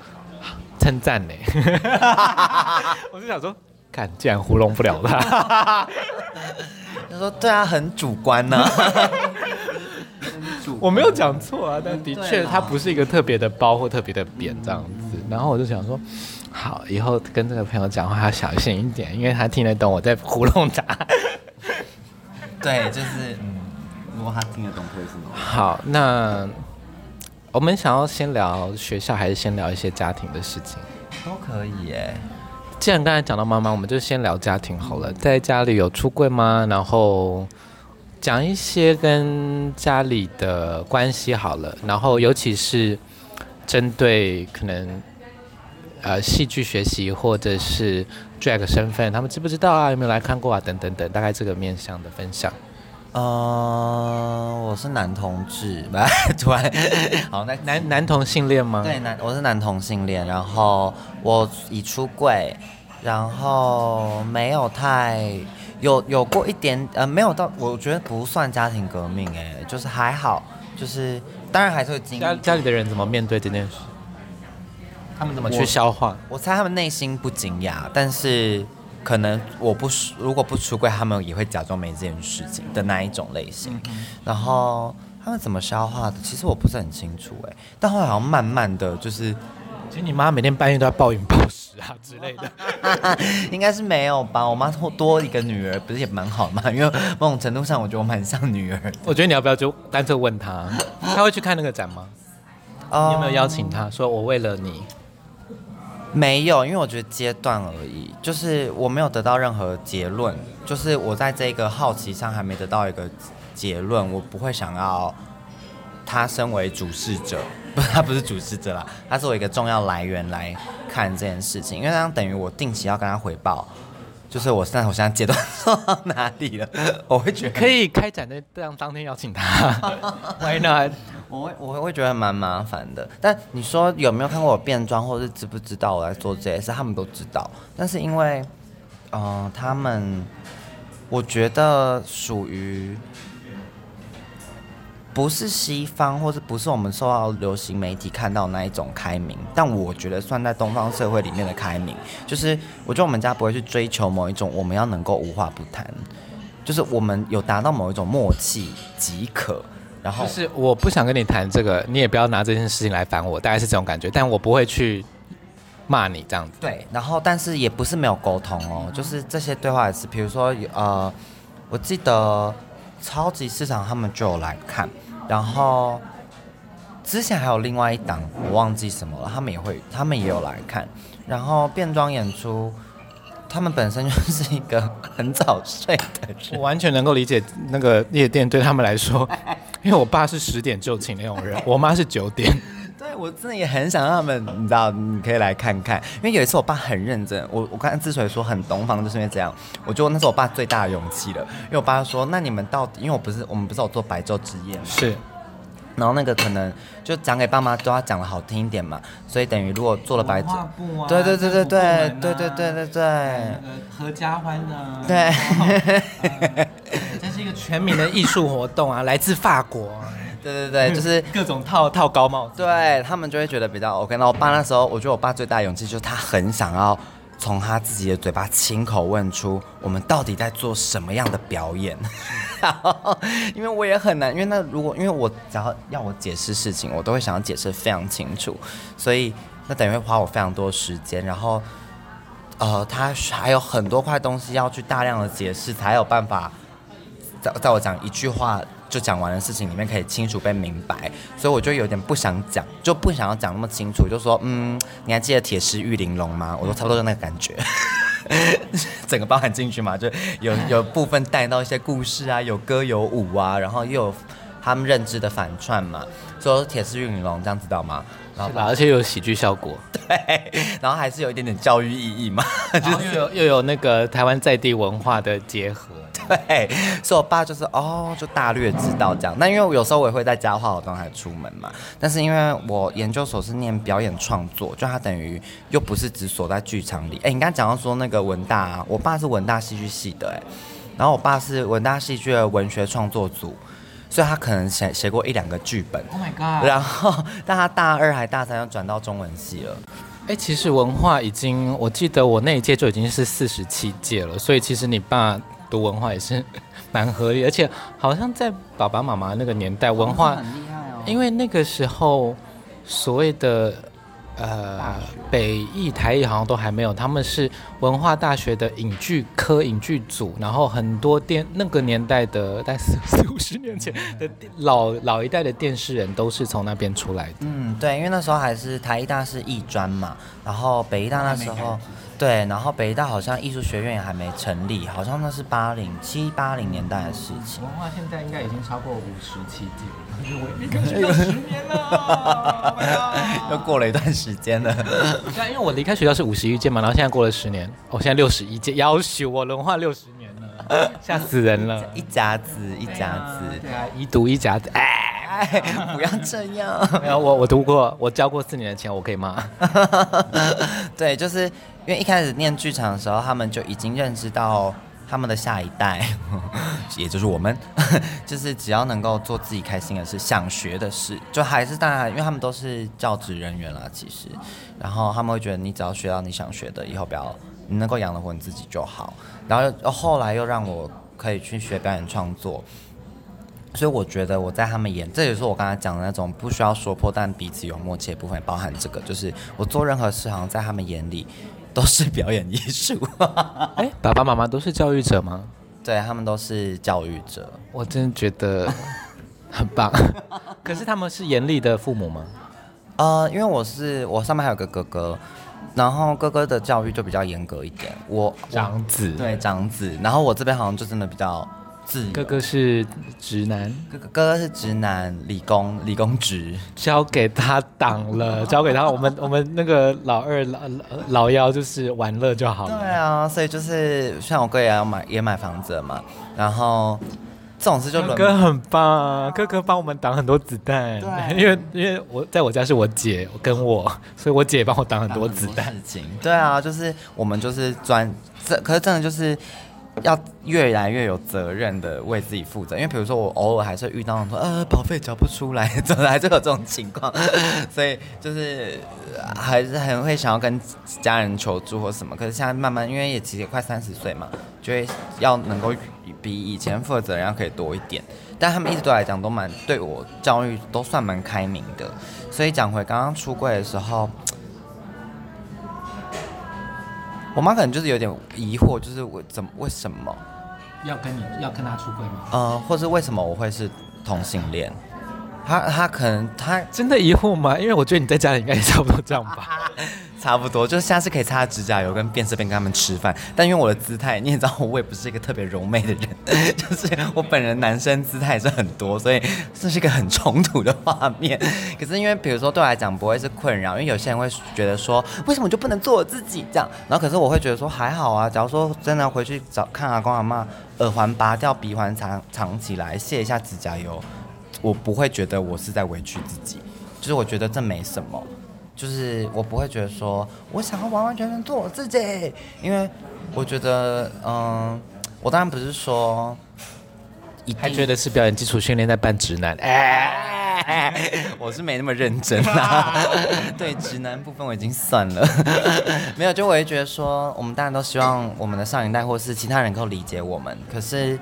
称赞呢。”我就想说，看，竟然糊弄不了他。他说：“对啊，很主观呢、啊。”我没有讲错啊，但的确他不是一个特别的包或特别的扁这样子。然后我就想说。好，以后跟这个朋友讲话要小心一点，因为他听得懂我在糊弄他。对，就是嗯，如果他听得懂会是吗？好，那我们想要先聊学校，还是先聊一些家庭的事情？都可以耶。既然刚才讲到妈妈，我们就先聊家庭好了。在家里有出柜吗？然后讲一些跟家里的关系好了，然后尤其是针对可能。呃，戏剧学习或者是 drag 身份，他们知不知道啊？有没有来看过啊？等等等，大概这个面向的分享。呃，我是男同志，突然，好，那男男同性恋吗？对，男，我是男同性恋，然后我已出柜，然后没有太有有过一点，呃，没有到，我觉得不算家庭革命，哎，就是还好，就是当然还是会经历。家家里的人怎么面对这件事？他们怎么去消化？我，我猜他们内心不惊讶，但是可能我不如果不出柜，他们也会假装没这件事情的那一种类型。嗯、然后他们怎么消化的？其实我不是很清楚哎。但后来好像慢慢的就是，其实你妈每天半夜都在暴饮暴食啊之类的，应该是没有吧？我妈多多一个女儿，不是也蛮好吗？因为某种程度上，我觉得我蛮像女儿。我觉得你要不要就干脆问她，她会去看那个展吗？嗯、你有没有邀请她？说我为了你。没有，因为我觉得阶段而已，就是我没有得到任何结论，就是我在这个好奇上还没得到一个结论，我不会想要他身为主事者，不，他不是主事者啦，他是我一个重要来源来看这件事情，因为这样等于我定期要跟他回报，就是我现在我现在阶段做到哪里了，我会觉得可以开展的这样当天邀请他，Why not？我会我会觉得蛮麻烦的，但你说有没有看过我变装，或者是知不知道我来做这些事？他们都知道，但是因为，呃，他们我觉得属于不是西方，或是不是我们受到流行媒体看到那一种开明，但我觉得算在东方社会里面的开明，就是我觉得我们家不会去追求某一种我们要能够无话不谈，就是我们有达到某一种默契即可。然后就是我不想跟你谈这个，你也不要拿这件事情来烦我，大概是这种感觉。但我不会去骂你这样子。对，然后但是也不是没有沟通哦，就是这些对话也是，比如说呃，我记得超级市场他们就有来看，然后之前还有另外一档我忘记什么了，他们也会，他们也有来看，然后变装演出。他们本身就是一个很早睡的人，我 完全能够理解那个夜店对他们来说，因为我爸是十点就寝那种人，我妈是九点。对，我真的也很想让他们，你知道，你可以来看看。因为有一次我爸很认真，我我刚才之所以说很东方，就是因为这样，我觉得那是我爸最大的勇气了。因为我爸说，那你们到底，因为我不是我们不是有做白昼之夜吗？是。然后那个可能就讲给爸妈都要讲的好听一点嘛，所以等于如果做了白纸，对对对对对对对对对对，合家欢的，对，这是一个全民的艺术活动啊，来自法国，对对对，就是各种套套高帽，对他们就会觉得比较 OK。那我爸那时候，我觉得我爸最大的勇气就是他很想要从他自己的嘴巴亲口问出我们到底在做什么样的表演。因为我也很难，因为那如果因为我只要要我解释事情，我都会想要解释非常清楚，所以那等于会花我非常多时间，然后呃，他还有很多块东西要去大量的解释，才有办法在在我讲一句话就讲完的事情里面可以清楚被明白，所以我就有点不想讲，就不想要讲那么清楚，就说嗯，你还记得铁狮玉玲珑吗？我说差不多就那个感觉。整个包含进去嘛，就有有部分带到一些故事啊，有歌有舞啊，然后又有他们认知的反串嘛，说铁丝玉玲珑这样知道吗？然后而且有喜剧效果，对，然后还是有一点点教育意义嘛，就是又有又有那个台湾在地文化的结合，对，所以我爸就是哦，就大略知道这样。那因为我有时候我也会在家化好妆还出门嘛，但是因为我研究所是念表演创作，就他等于又不是只锁在剧场里。哎，你刚刚讲到说那个文大啊，我爸是文大戏剧系的哎，然后我爸是文大戏剧的文学创作组，所以他可能写写过一两个剧本。Oh my god！然后但他大二还大三要转到中文系了。哎，其实文化已经，我记得我那一届就已经是四十七届了，所以其实你爸读文化也是蛮合理，而且好像在爸爸妈妈那个年代，文化很厉害哦，因为那个时候所谓的。呃，北艺、台艺好像都还没有，他们是文化大学的影剧科影剧组，然后很多电那个年代的，但四 四五十年前的老老一代的电视人都是从那边出来的。嗯，对，因为那时候还是台艺大是艺专嘛，然后北艺大那时候。对，然后北大好像艺术学院也还没成立，好像那是八零七八零年代的事情。文化现在应该已经超过五十七届，因为我离开学校十年了，又过了一段时间了。对，因为我离开学校是五十一届嘛，然后现在过了十年，我、哦、现在六十一届，要求我文化六十年了，吓死人了。一甲子，一甲子，对啊，一读一甲子，哎，不要这样。没有，我我读过，我交过四年的钱，我可以吗？对，就是。因为一开始念剧场的时候，他们就已经认知到他们的下一代，也就是我们，就是只要能够做自己开心的事、想学的事，就还是大家，因为他们都是教职人员啦，其实，然后他们会觉得你只要学到你想学的，以后不要你能够养得活你自己就好。然后后来又让我可以去学表演创作，所以我觉得我在他们眼，这也是我刚才讲的那种不需要说破但彼此有默契的部分，包含这个，就是我做任何事，好像在他们眼里。都是表演艺术，哎，爸爸妈妈都是教育者吗？对，他们都是教育者，我真的觉得很棒。可是他们是严厉的父母吗？呃，因为我是我上面还有个哥哥，然后哥哥的教育就比较严格一点。我长子，对长子，然后我这边好像就真的比较。哥哥是直男，哥哥哥哥是直男，理工理工直，交给他挡了，交给他，我们我们那个老二老老幺就是玩乐就好了。对啊，所以就是像我哥也要买也买房子了嘛，然后这种事就哥哥很棒，哥哥帮我们挡很多子弹，对，因为因为我在我家是我姐跟我，所以我姐帮我挡很多子弹。事情对啊，就是我们就是专这，可是真的就是。要越来越有责任的为自己负责，因为比如说我偶尔还是遇到说呃保费缴不出来，总还是有这种情况，所以就是还是很会想要跟家人求助或什么。可是现在慢慢，因为也其实快三十岁嘛，就会要能够比以前负责任要可以多一点。但他们一直对我来讲都蛮对我教育都算蛮开明的。所以讲回刚刚出柜的时候。我妈可能就是有点疑惑，就是我怎么为什么要跟你要跟他出轨吗？呃，或是为什么我会是同性恋？她她可能他真的疑惑吗？因为我觉得你在家里应该也差不多这样吧。差不多，就是下次可以擦指甲油跟变色片跟他们吃饭。但因为我的姿态，你也知道，我也不是一个特别柔媚的人，就是我本人男生姿态也是很多，所以这是一个很冲突的画面。可是因为比如说对我来讲不会是困扰，因为有些人会觉得说，为什么就不能做我自己这样？然后可是我会觉得说还好啊，假如说真的回去找看阿公阿妈，耳环拔掉，鼻环藏藏起来，卸一下指甲油，我不会觉得我是在委屈自己，就是我觉得这没什么。就是我不会觉得说，我想要完完全全做我自己，因为我觉得，嗯，我当然不是说，还觉得是表演基础训练在扮直男，哎，我是没那么认真啦。对直男部分我已经算了，没有，就我会觉得说，我们当然都希望我们的上一代或是其他人能够理解我们，可是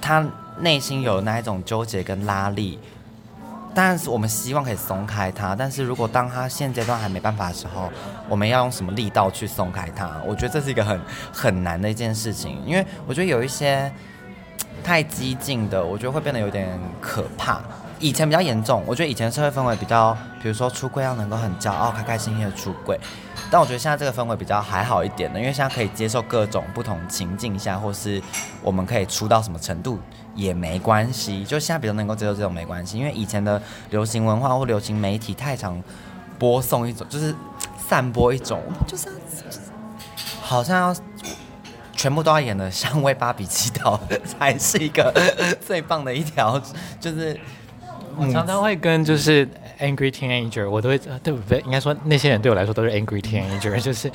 他内心有那一种纠结跟拉力。但是我们希望可以松开他，但是如果当他现阶段还没办法的时候，我们要用什么力道去松开他？我觉得这是一个很很难的一件事情，因为我觉得有一些太激进的，我觉得会变得有点可怕。以前比较严重，我觉得以前社会氛围比较，比如说出柜要能够很骄傲、开开心心的出柜，但我觉得现在这个氛围比较还好一点的，因为现在可以接受各种不同情境下，或是我们可以出到什么程度。也没关系，就现在比较能够接受这种没关系，因为以前的流行文化或流行媒体太常播送一种，就是散播一种，就是要，好像要全部都要演的像为芭比祈祷，才是一个最棒的一条。就是我常常会跟就是 angry teenager，我都会对不对？应该说那些人对我来说都是 angry teenager，就是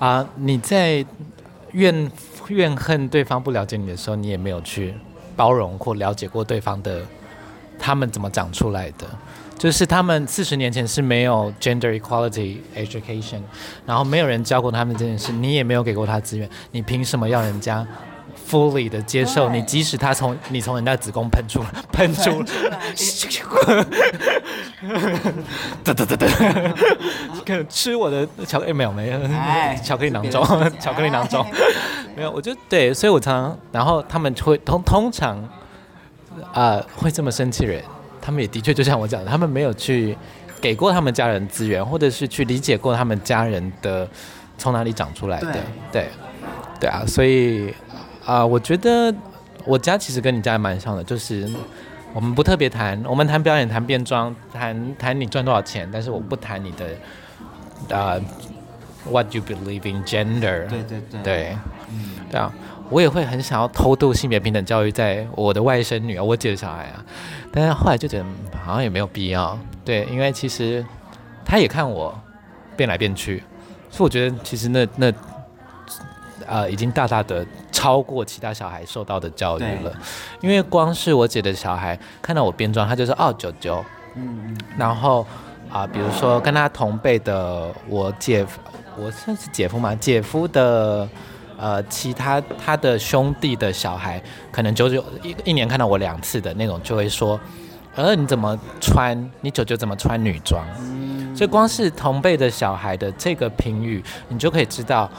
啊、呃，你在怨怨恨对方不了解你的时候，你也没有去包容或了解过对方的他们怎么长出来的。就是他们四十年前是没有 gender equality education，然后没有人教过他们这件事，你也没有给过他资源，你凭什么要人家 fully 的接受你？即使他从你从人家子宫喷出 喷出，哒哒哒哒，可吃我的巧克力没有没有，巧克力囊中，巧克力囊中，没有，我就对，所以我常常，然后他们会通通常啊、呃、会这么生气人。他们也的确就像我讲的，他们没有去给过他们家人资源，或者是去理解过他们家人的从哪里长出来的，对。对，对啊，所以啊、呃，我觉得我家其实跟你家还蛮像的，就是我们不特别谈，我们谈表演、谈变装、谈谈你赚多少钱，但是我不谈你的啊、呃、，what you believe in gender，对对对，对，嗯，对啊。我也会很想要偷渡性别平等教育在我的外甥女啊、我姐的小孩啊，但是后来就觉得好像也没有必要，对，因为其实他也看我变来变去，所以我觉得其实那那呃已经大大的超过其他小孩受到的教育了，因为光是我姐的小孩看到我变装，他就是哦九九，嗯嗯，然后啊、呃、比如说跟他同辈的我姐夫，我算是姐夫嘛，姐夫的。呃，其他他的兄弟的小孩，可能九九一一年看到我两次的那种，就会说，呃，你怎么穿？你九九怎么穿女装？嗯，所以光是同辈的小孩的这个评语，你就可以知道，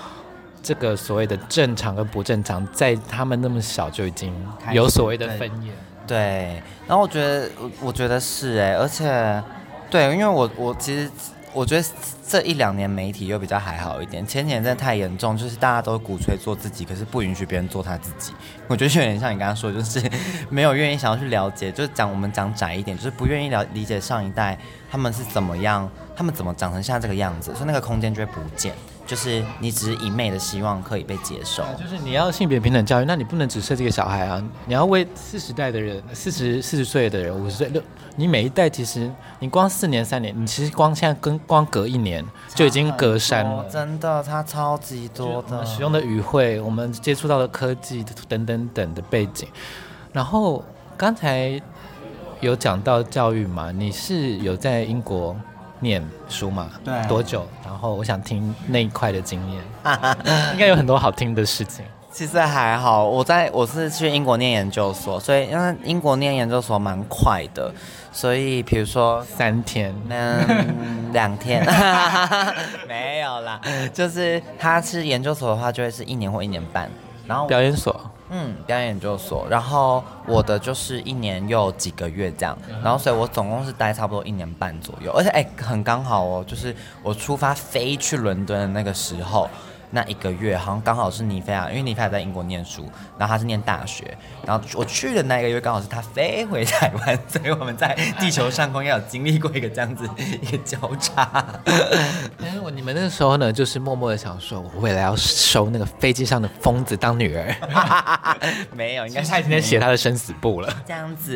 这个所谓的正常跟不正常，在他们那么小就已经有所谓的分野。对，然后我觉得，我觉得是哎，而且，对，因为我我其实。我觉得这一两年媒体又比较还好一点，前几年真的太严重，就是大家都鼓吹做自己，可是不允许别人做他自己。我觉得有点像你刚刚说，就是没有愿意想要去了解，就是讲我们讲窄一点，就是不愿意了理解上一代他们是怎么样，他们怎么长成现在这个样子，所以那个空间就会不见。就是你只是一昧的希望可以被接受，就是你要性别平等教育，那你不能只设这个小孩啊，你要为四十代的人，四十四十岁的人，五十岁六，你每一代其实你光四年三年，你其实光现在跟光隔一年就已经隔山了，真的，它超级多的使用的语汇，我们接触到的科技等等等的背景，然后刚才有讲到教育嘛，你是有在英国念书嘛？对，多久？然后我想听那一块的经验，应该有很多好听的事情。其实还好，我在我是去英国念研究所，所以因为英国念研究所蛮快的，所以比如说三天，嗯，两天，没有啦，就是他是研究所的话，就会是一年或一年半，然后表演所。嗯，表演研究所，然后我的就是一年又几个月这样，然后所以我总共是待差不多一年半左右，而且哎，很刚好哦，就是我出发飞去伦敦的那个时候。那一个月好像刚好是尼菲亚，因为尼菲亚在英国念书，然后他是念大学，然后我去的那一个月刚好是他飞回台湾，所以我们在地球上空要有经历过一个这样子一个交叉。但是我你们那个时候呢，就是默默的想说，我未来要收那个飞机上的疯子当女儿。没有，应该是他今天写他的生死簿了。这样子，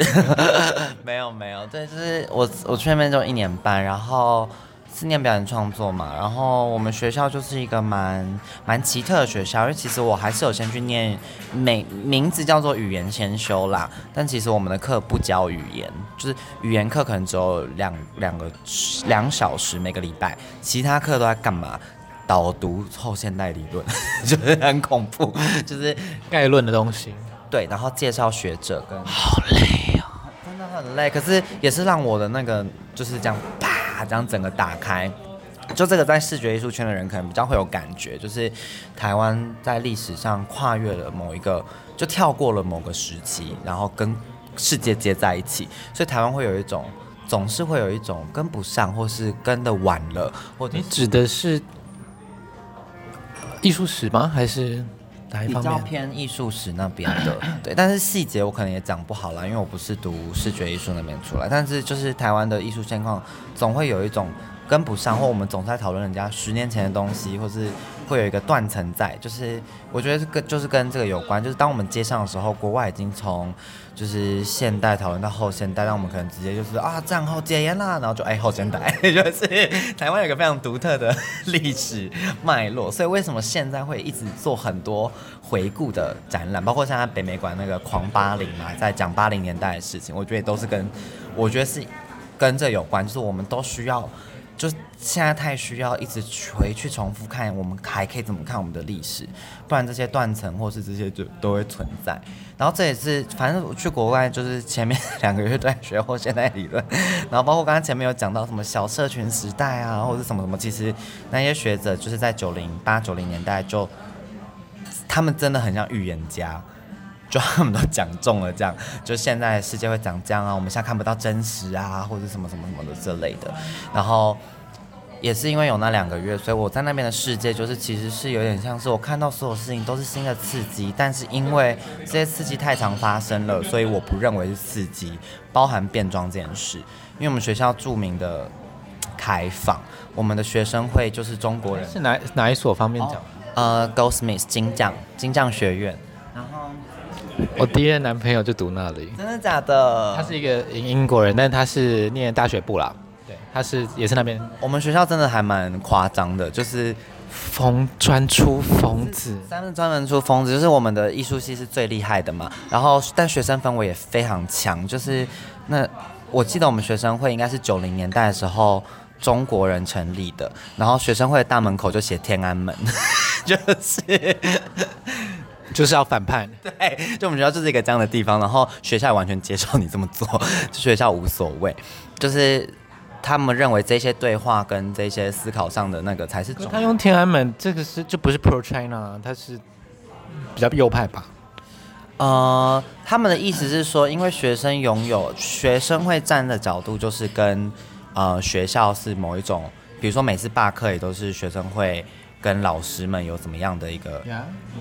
没 有没有，对，就是我我去那边就一年半，然后。是念表演创作嘛，然后我们学校就是一个蛮蛮奇特的学校，因为其实我还是有先去念，美名字叫做语言先修啦，但其实我们的课不教语言，就是语言课可能只有两两个两小时每个礼拜，其他课都在干嘛？导读后现代理论，就是很恐怖，就是概论的东西。对，然后介绍学者跟好累哦，真的很累，可是也是让我的那个就是这样。这样整个打开，就这个在视觉艺术圈的人可能比较会有感觉，就是台湾在历史上跨越了某一个，就跳过了某个时期，然后跟世界接在一起，所以台湾会有一种，总是会有一种跟不上，或是跟的晚了，或你指的是艺术史吗？还是？比较偏艺术史那边的，对，但是细节我可能也讲不好啦，因为我不是读视觉艺术那边出来。但是就是台湾的艺术现况，总会有一种跟不上，或我们总在讨论人家十年前的东西，或是会有一个断层在。就是我觉得这个就是跟这个有关，就是当我们接上的时候，国外已经从就是现代讨论到后现代，让我们可能直接就是啊战后解严啦，然后就哎后现代，就是台湾有个非常独特的历史脉络，所以为什么现在会一直做很多回顾的展览，包括现在北美馆那个狂八零嘛，在讲八零年代的事情，我觉得都是跟我觉得是跟这有关，就是我们都需要。就现在太需要一直回去重复看，我们还可以怎么看我们的历史？不然这些断层或是这些就都会存在。然后这也是，反正我去国外就是前面两个月在学后现代理论，然后包括刚刚前面有讲到什么小社群时代啊，或者什么什么，其实那些学者就是在九零八九零年代就，他们真的很像预言家，就他们都讲中了这样，就现在世界会长这样啊，我们现在看不到真实啊，或者什么什么什么的之类的，然后。也是因为有那两个月，所以我在那边的世界就是其实是有点像是我看到所有事情都是新的刺激，但是因为这些刺激太常发生了，所以我不认为是刺激，包含变装这件事。因为我们学校著名的开放，我们的学生会就是中国人，是哪哪一所方便讲？呃，Goldsmith 金匠金匠学院。然后 我第一任男朋友就读那里，真的假的？他是一个英英国人，但他是念大学部啦。对他是也是那边，我们学校真的还蛮夸张的，就是疯专出疯子，三门专门出疯子，就是我们的艺术系是最厉害的嘛。然后但学生氛围也非常强，就是那我记得我们学生会应该是九零年代的时候中国人成立的，然后学生会的大门口就写天安门，就是就是要反叛，对，就我们学校就是一个这样的地方，然后学校也完全接受你这么做，就学校无所谓，就是。他们认为这些对话跟这些思考上的那个才是。他用天安门这个是就不是 pro China，他是比较右派吧？呃，他们的意思是说，因为学生拥有学生会站的角度，就是跟呃学校是某一种，比如说每次罢课也都是学生会跟老师们有怎么样的一个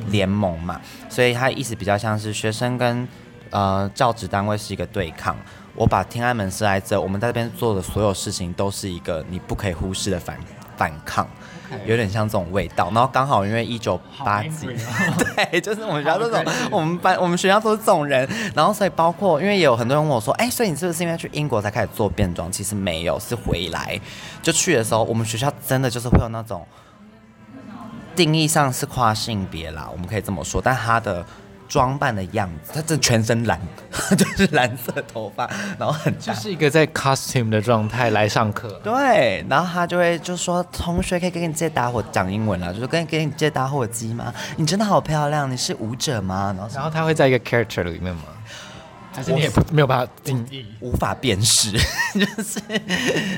联盟嘛，所以他意思比较像是学生跟呃教职单位是一个对抗。我把天安门设在这，我们在这边做的所有事情都是一个你不可以忽视的反反抗有点像这种味道。然后刚好因为一九八几，对，就是我们学校这种，我们班我们学校都是这种人。然后所以包括因为也有很多人问我说，哎，所以你是不是因为去英国才开始做变装？其实没有，是回来就去的时候，我们学校真的就是会有那种定义上是跨性别啦，我们可以这么说，但他的。装扮的样子，他这全身蓝，就是蓝色头发，然后很就是一个在 costume 的状态来上课。对，然后他就会就说：“同学可以给你借打火讲英文了，就是跟给你借打火机吗？你真的好漂亮，你是舞者吗？”然后，然后他会在一个 character 里面吗？还是你也不没有办法定义，无法辨识，就是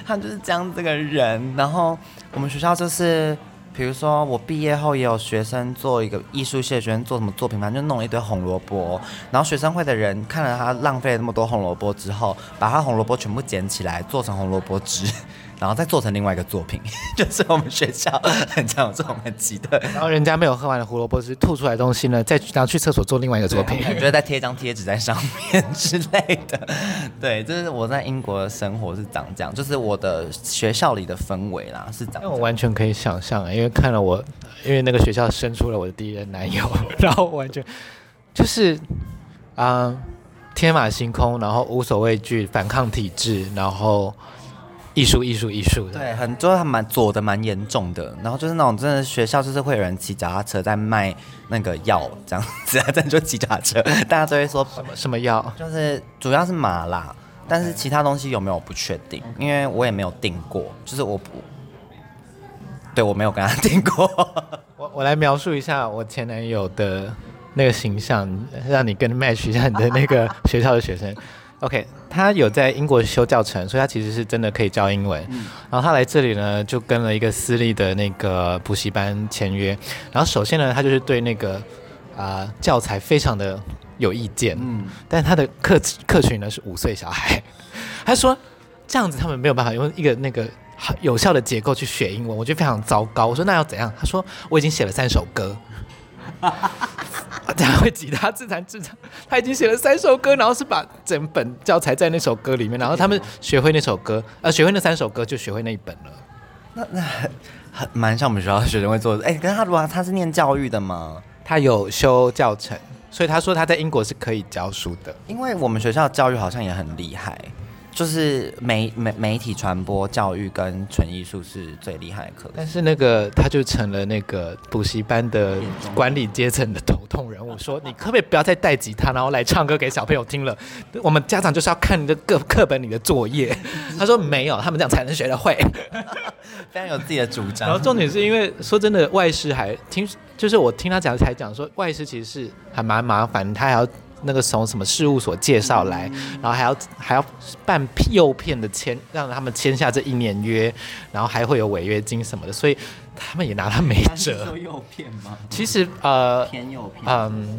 他就是这样这个人。然后我们学校就是。比如说，我毕业后也有学生做一个艺术系的学生做什么作品，反正就弄了一堆红萝卜。然后学生会的人看了他浪费了那么多红萝卜之后，把他红萝卜全部捡起来做成红萝卜汁，然后再做成另外一个作品。就是我们学校很常有这种很奇特。然后人家没有喝完的胡萝卜汁吐出来的东西呢，再然后去厕所做另外一个作品，觉得再贴一张贴纸在上面之类的。对，就是我在英国的生活是长这样，就是我的学校里的氛围啦是长这样。我完全可以想象，因为看了我，因为那个学校生出了我的第一任男友，然后完全就是啊、呃、天马行空，然后无所畏惧，反抗体制，然后艺术艺术艺术的。对，很多还蛮左的蛮严重的，然后就是那种真的学校就是会有人骑脚踏车在卖那个药这样子，在就骑脚踏车，大家都会说什么什么药，就是主要是麻啦，但是其他东西有没有不确定，因为我也没有订过，就是我不。对，我没有跟他订过。我我来描述一下我前男友的那个形象，让你跟 match 一下你的那个学校的学生。OK，他有在英国修教程，所以他其实是真的可以教英文。嗯、然后他来这里呢，就跟了一个私立的那个补习班签约。然后首先呢，他就是对那个啊、呃、教材非常的有意见。嗯，但他的客客群呢是五岁小孩。他说这样子他们没有办法用一个那个。有效的结构去学英文，我觉得非常糟糕。我说那要怎样？他说我已经写了三首歌，他会吉他自弹自唱。他已经写了三首歌，然后是把整本教材在那首歌里面，然后他们学会那首歌，呃，学会那三首歌就学会那一本了。那 那很很蛮像我们学校的学生会做的。哎、欸，可是他如果他是念教育的吗？他有修教程，所以他说他在英国是可以教书的。因为我们学校教育好像也很厉害。就是媒媒媒体传播教育跟纯艺术是最厉害的课，但是那个他就成了那个补习班的管理阶层的头痛人物，说你可不可以不要再带吉他，然后来唱歌给小朋友听了？我们家长就是要看你的课课本里的作业。他说没有，他们这样才能学得会，非常有自己的主张。然后重点是因为说真的，外师还听，就是我听他讲才讲说，外师其实是还蛮麻烦，他还要。那个从什么事务所介绍来，然后还要还要办诱骗的签，让他们签下这一年约，然后还会有违约金什么的，所以他们也拿他没辙。诱骗吗？其实呃，嗯，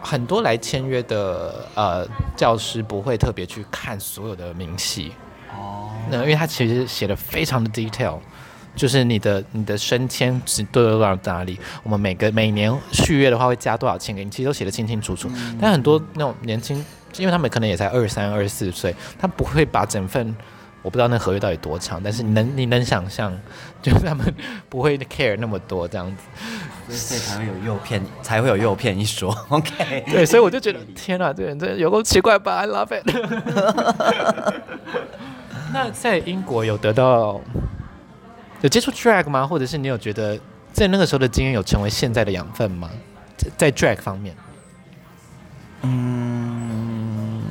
很多来签约的呃教师不会特别去看所有的明细哦，那因为他其实写的非常的 detail。就是你的你的升迁值都有多少哪里？我们每个每年续约的话会加多少钱给你？其实都写得清清楚楚。嗯、但很多那种年轻，因为他们可能也才二三二四岁，他不会把整份，我不知道那合约到底多长，但是你能你能想象，就是他们不会 care 那么多这样子，所以才会有诱骗，才会有诱骗一说。OK，对，所以我就觉得天哪，这人真的有够奇怪吧？I love it。那在英国有得到？有接触 drag 吗？或者是你有觉得在那个时候的经验有成为现在的养分吗？在 drag 方面，嗯，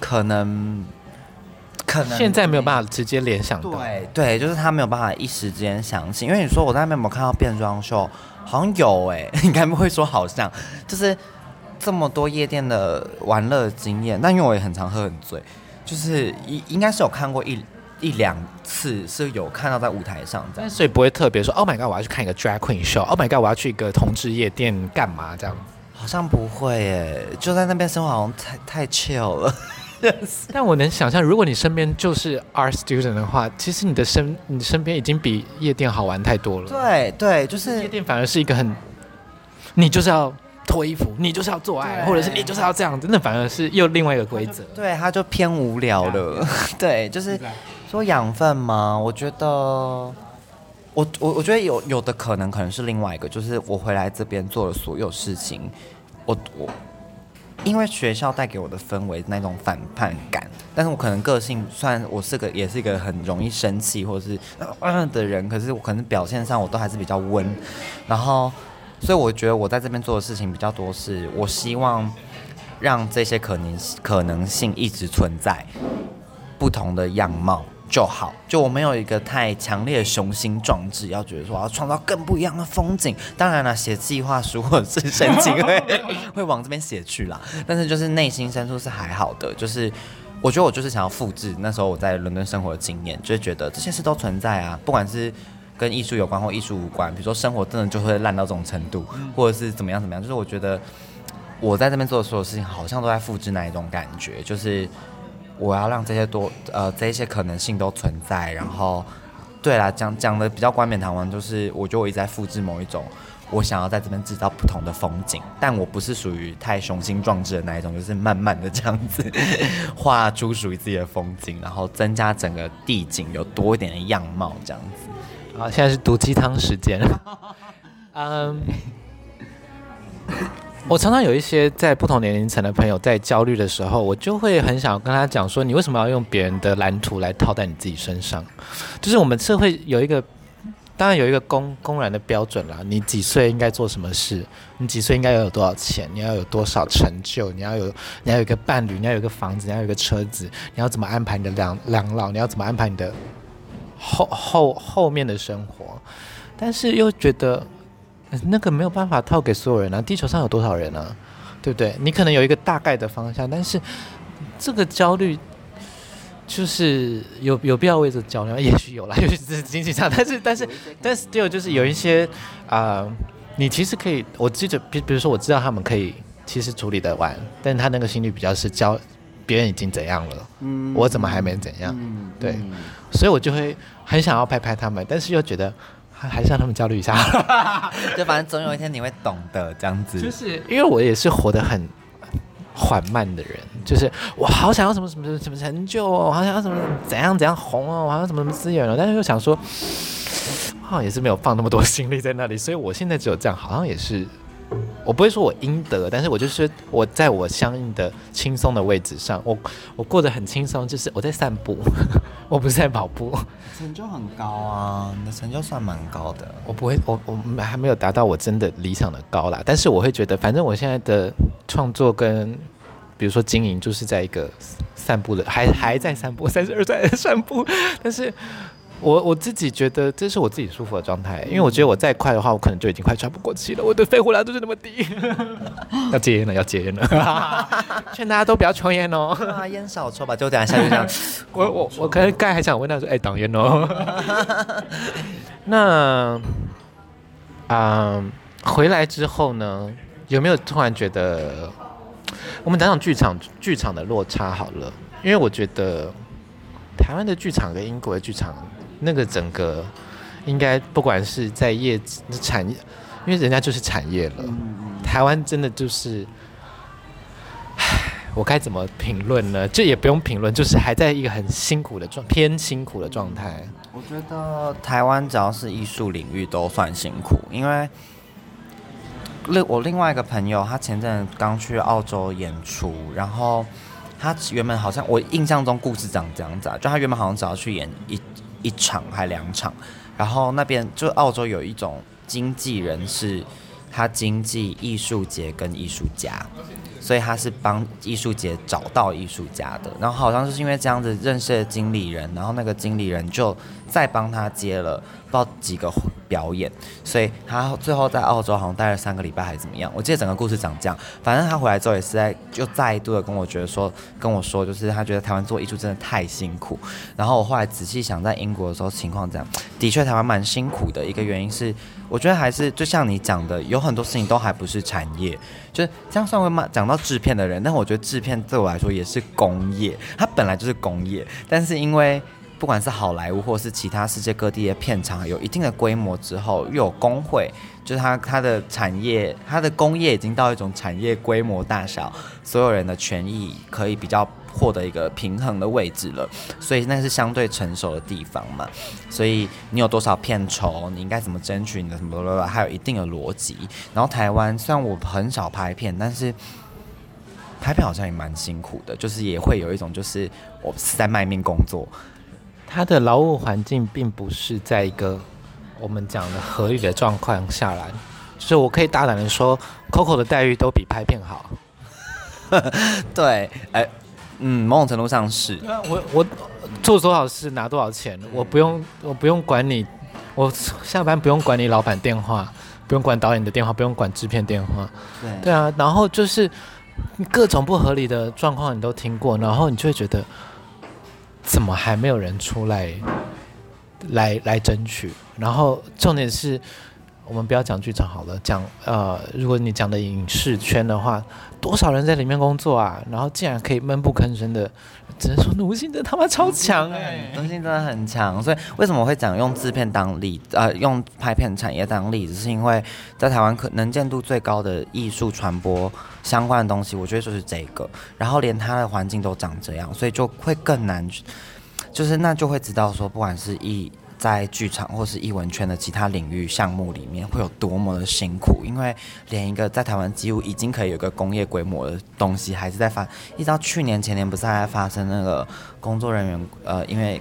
可能，可能现在没有办法直接联想到。对对，就是他没有办法一时之间想起，因为你说我在那边有没有看到变装秀？好像有哎、欸，应该不会说好像，就是这么多夜店的玩乐经验。但因为我也很常喝很醉，就是应应该是有看过一。一两次是有看到在舞台上，但所以不会特别说，Oh my god，我要去看一个 drag queen show，Oh my god，我要去一个同志夜店干嘛这样？好像不会耶，就在那边生活好像太太 chill 了。但我能想象，如果你身边就是 art student 的话，其实你的身你身边已经比夜店好玩太多了。对对，就是夜店反而是一个很，你就是要脱衣服，你就是要做爱，或者是你就是要这样，真的反而是又另外一个规则。对，他就偏无聊了。对，就是。说养分吗？我觉得，我我我觉得有有的可能可能是另外一个，就是我回来这边做的所有事情，我我因为学校带给我的氛围那种反叛感，但是我可能个性算我是个也是一个很容易生气或者是嗯的人，可是我可能表现上我都还是比较温，然后所以我觉得我在这边做的事情比较多，是我希望让这些可能可能性一直存在，不同的样貌。就好，就我没有一个太强烈的雄心壮志，要觉得说我要创造更不一样的风景。当然了，写计划书或者是申请会 会往这边写去啦。但是就是内心深处是还好的，就是我觉得我就是想要复制那时候我在伦敦生活的经验，就是觉得这些事都存在啊，不管是跟艺术有关或艺术无关，比如说生活真的就会烂到这种程度，或者是怎么样怎么样，就是我觉得我在这边做的所有事情，好像都在复制那一种感觉，就是。我要让这些多呃这些可能性都存在，然后，对啦，讲讲的比较冠冕堂皇，就是我觉得我一直在复制某一种，我想要在这边制造不同的风景，但我不是属于太雄心壮志的那一种，就是慢慢的这样子画出属于自己的风景，然后增加整个地景有多一点的样貌这样子。啊，现在是毒鸡汤时间。嗯。我常常有一些在不同年龄层的朋友在焦虑的时候，我就会很想跟他讲说：你为什么要用别人的蓝图来套在你自己身上？就是我们社会有一个，当然有一个公公然的标准啦。你几岁应该做什么事？你几岁应该要有多少钱？你要有多少成就？你要有你要有一个伴侣？你要有一个房子？你要有一个车子？你要怎么安排你的两两老？你要怎么安排你的后后后面的生活？但是又觉得。那个没有办法套给所有人啊！地球上有多少人啊？对不对？你可能有一个大概的方向，但是这个焦虑就是有有必要为这焦虑？也许有啦，尤其是经济上，但是但是但是 still 就是有一些啊、呃，你其实可以，我记得比比如说我知道他们可以其实处理得完，但是他那个心率比较是焦，别人已经怎样了，嗯，我怎么还没怎样？嗯，对，所以我就会很想要拍拍他们，但是又觉得。还是让他们焦虑一下，就反正总有一天你会懂的，这样子。就是因为我也是活得很，缓慢的人，就是我好想要什么什么什么成就哦，我好想要什么怎样怎样红哦，我好像什么什么资源哦，但是又想说，好像也是没有放那么多心力在那里，所以我现在只有这样，好像也是。我不会说我应得，但是我就是我在我相应的轻松的位置上，我我过得很轻松，就是我在散步，我不是在跑步。成就很高啊，你的成就算蛮高的。我不会，我我还没有达到我真的理想的高啦，但是我会觉得，反正我现在的创作跟比如说经营，就是在一个散步的，还还在散步，三十二岁在散步，但是。我我自己觉得这是我自己舒服的状态，因为我觉得我再快的话，我可能就已经快喘不过气了。我的肺活量就是那么低，要戒烟了，要戒烟了 劝大家都不要抽烟哦。啊，烟少抽吧，就等下下就这样。我我我可能刚才还想问他说，哎，挡烟哦。那啊，回来之后呢，有没有突然觉得，我们讲讲剧场剧场的落差好了，因为我觉得台湾的剧场跟英国的剧场。那个整个应该不管是在业产业，因为人家就是产业了。台湾真的就是，唉，我该怎么评论呢？这也不用评论，就是还在一个很辛苦的状，偏辛苦的状态。我觉得台湾只要是艺术领域都算辛苦，因为另我另外一个朋友，他前阵刚去澳洲演出，然后他原本好像我印象中故事长这样子啊，就他原本好像只要去演一。一场还两场，然后那边就澳洲有一种经纪人，是他经纪艺术节跟艺术家，所以他是帮艺术节找到艺术家的。然后好像就是因为这样子认识了经理人，然后那个经理人就再帮他接了不知道几个表演，所以他最后在澳洲好像待了三个礼拜还是怎么样？我记得整个故事长这样。反正他回来之后也是在就再度的跟我觉得说跟我说，就是他觉得台湾做艺术真的太辛苦。然后我后来仔细想，在英国的时候情况这样，的确台湾蛮辛苦的。一个原因是，我觉得还是就像你讲的，有很多事情都还不是产业，就是这样算会骂讲到制片的人，但我觉得制片对我来说也是工业，它本来就是工业，但是因为。不管是好莱坞或是其他世界各地的片场，有一定的规模之后，又有工会，就是它它的产业，它的工业已经到一种产业规模大小，所有人的权益可以比较获得一个平衡的位置了，所以那是相对成熟的地方嘛。所以你有多少片酬，你应该怎么争取你的什么，还有一定的逻辑。然后台湾虽然我很少拍片，但是拍片好像也蛮辛苦的，就是也会有一种就是我是在卖命工作。他的劳务环境并不是在一个我们讲的合理的状况下来，就是我可以大胆的说，Coco 的待遇都比拍片好。对，哎、欸，嗯，某种程度上是。我我做多少事拿多少钱，我不用我不用管你，我下班不用管你老板电话，不用管导演的电话，不用管制片电话。对对啊，然后就是各种不合理的状况你都听过，然后你就会觉得。怎么还没有人出来，来来争取？然后重点是，我们不要讲剧场好了，讲呃，如果你讲的影视圈的话，多少人在里面工作啊？然后竟然可以闷不吭声的，只能说奴性真的他妈超强哎，奴性真的很强。所以为什么会讲用制片当例子，呃，用拍片产业当例子，是因为在台湾可能见度最高的艺术传播。相关的东西，我觉得就是这个，然后连它的环境都长这样，所以就会更难，就是那就会知道说，不管是艺在剧场或是艺文圈的其他领域项目里面，会有多么的辛苦，因为连一个在台湾几乎已经可以有个工业规模的东西，还是在发，一直到去年前年不是还在发生那个工作人员呃，因为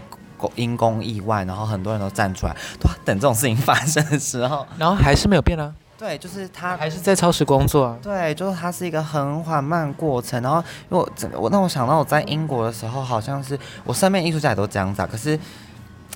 因公意外，然后很多人都站出来，都等这种事情发生的时候，然后还是没有变啊。对，就是他还是在超时工作啊。对，就是它是一个很缓慢过程。然后，因为我整个我，那我想到我在英国的时候，好像是我身边艺术家也都这样子啊。可是。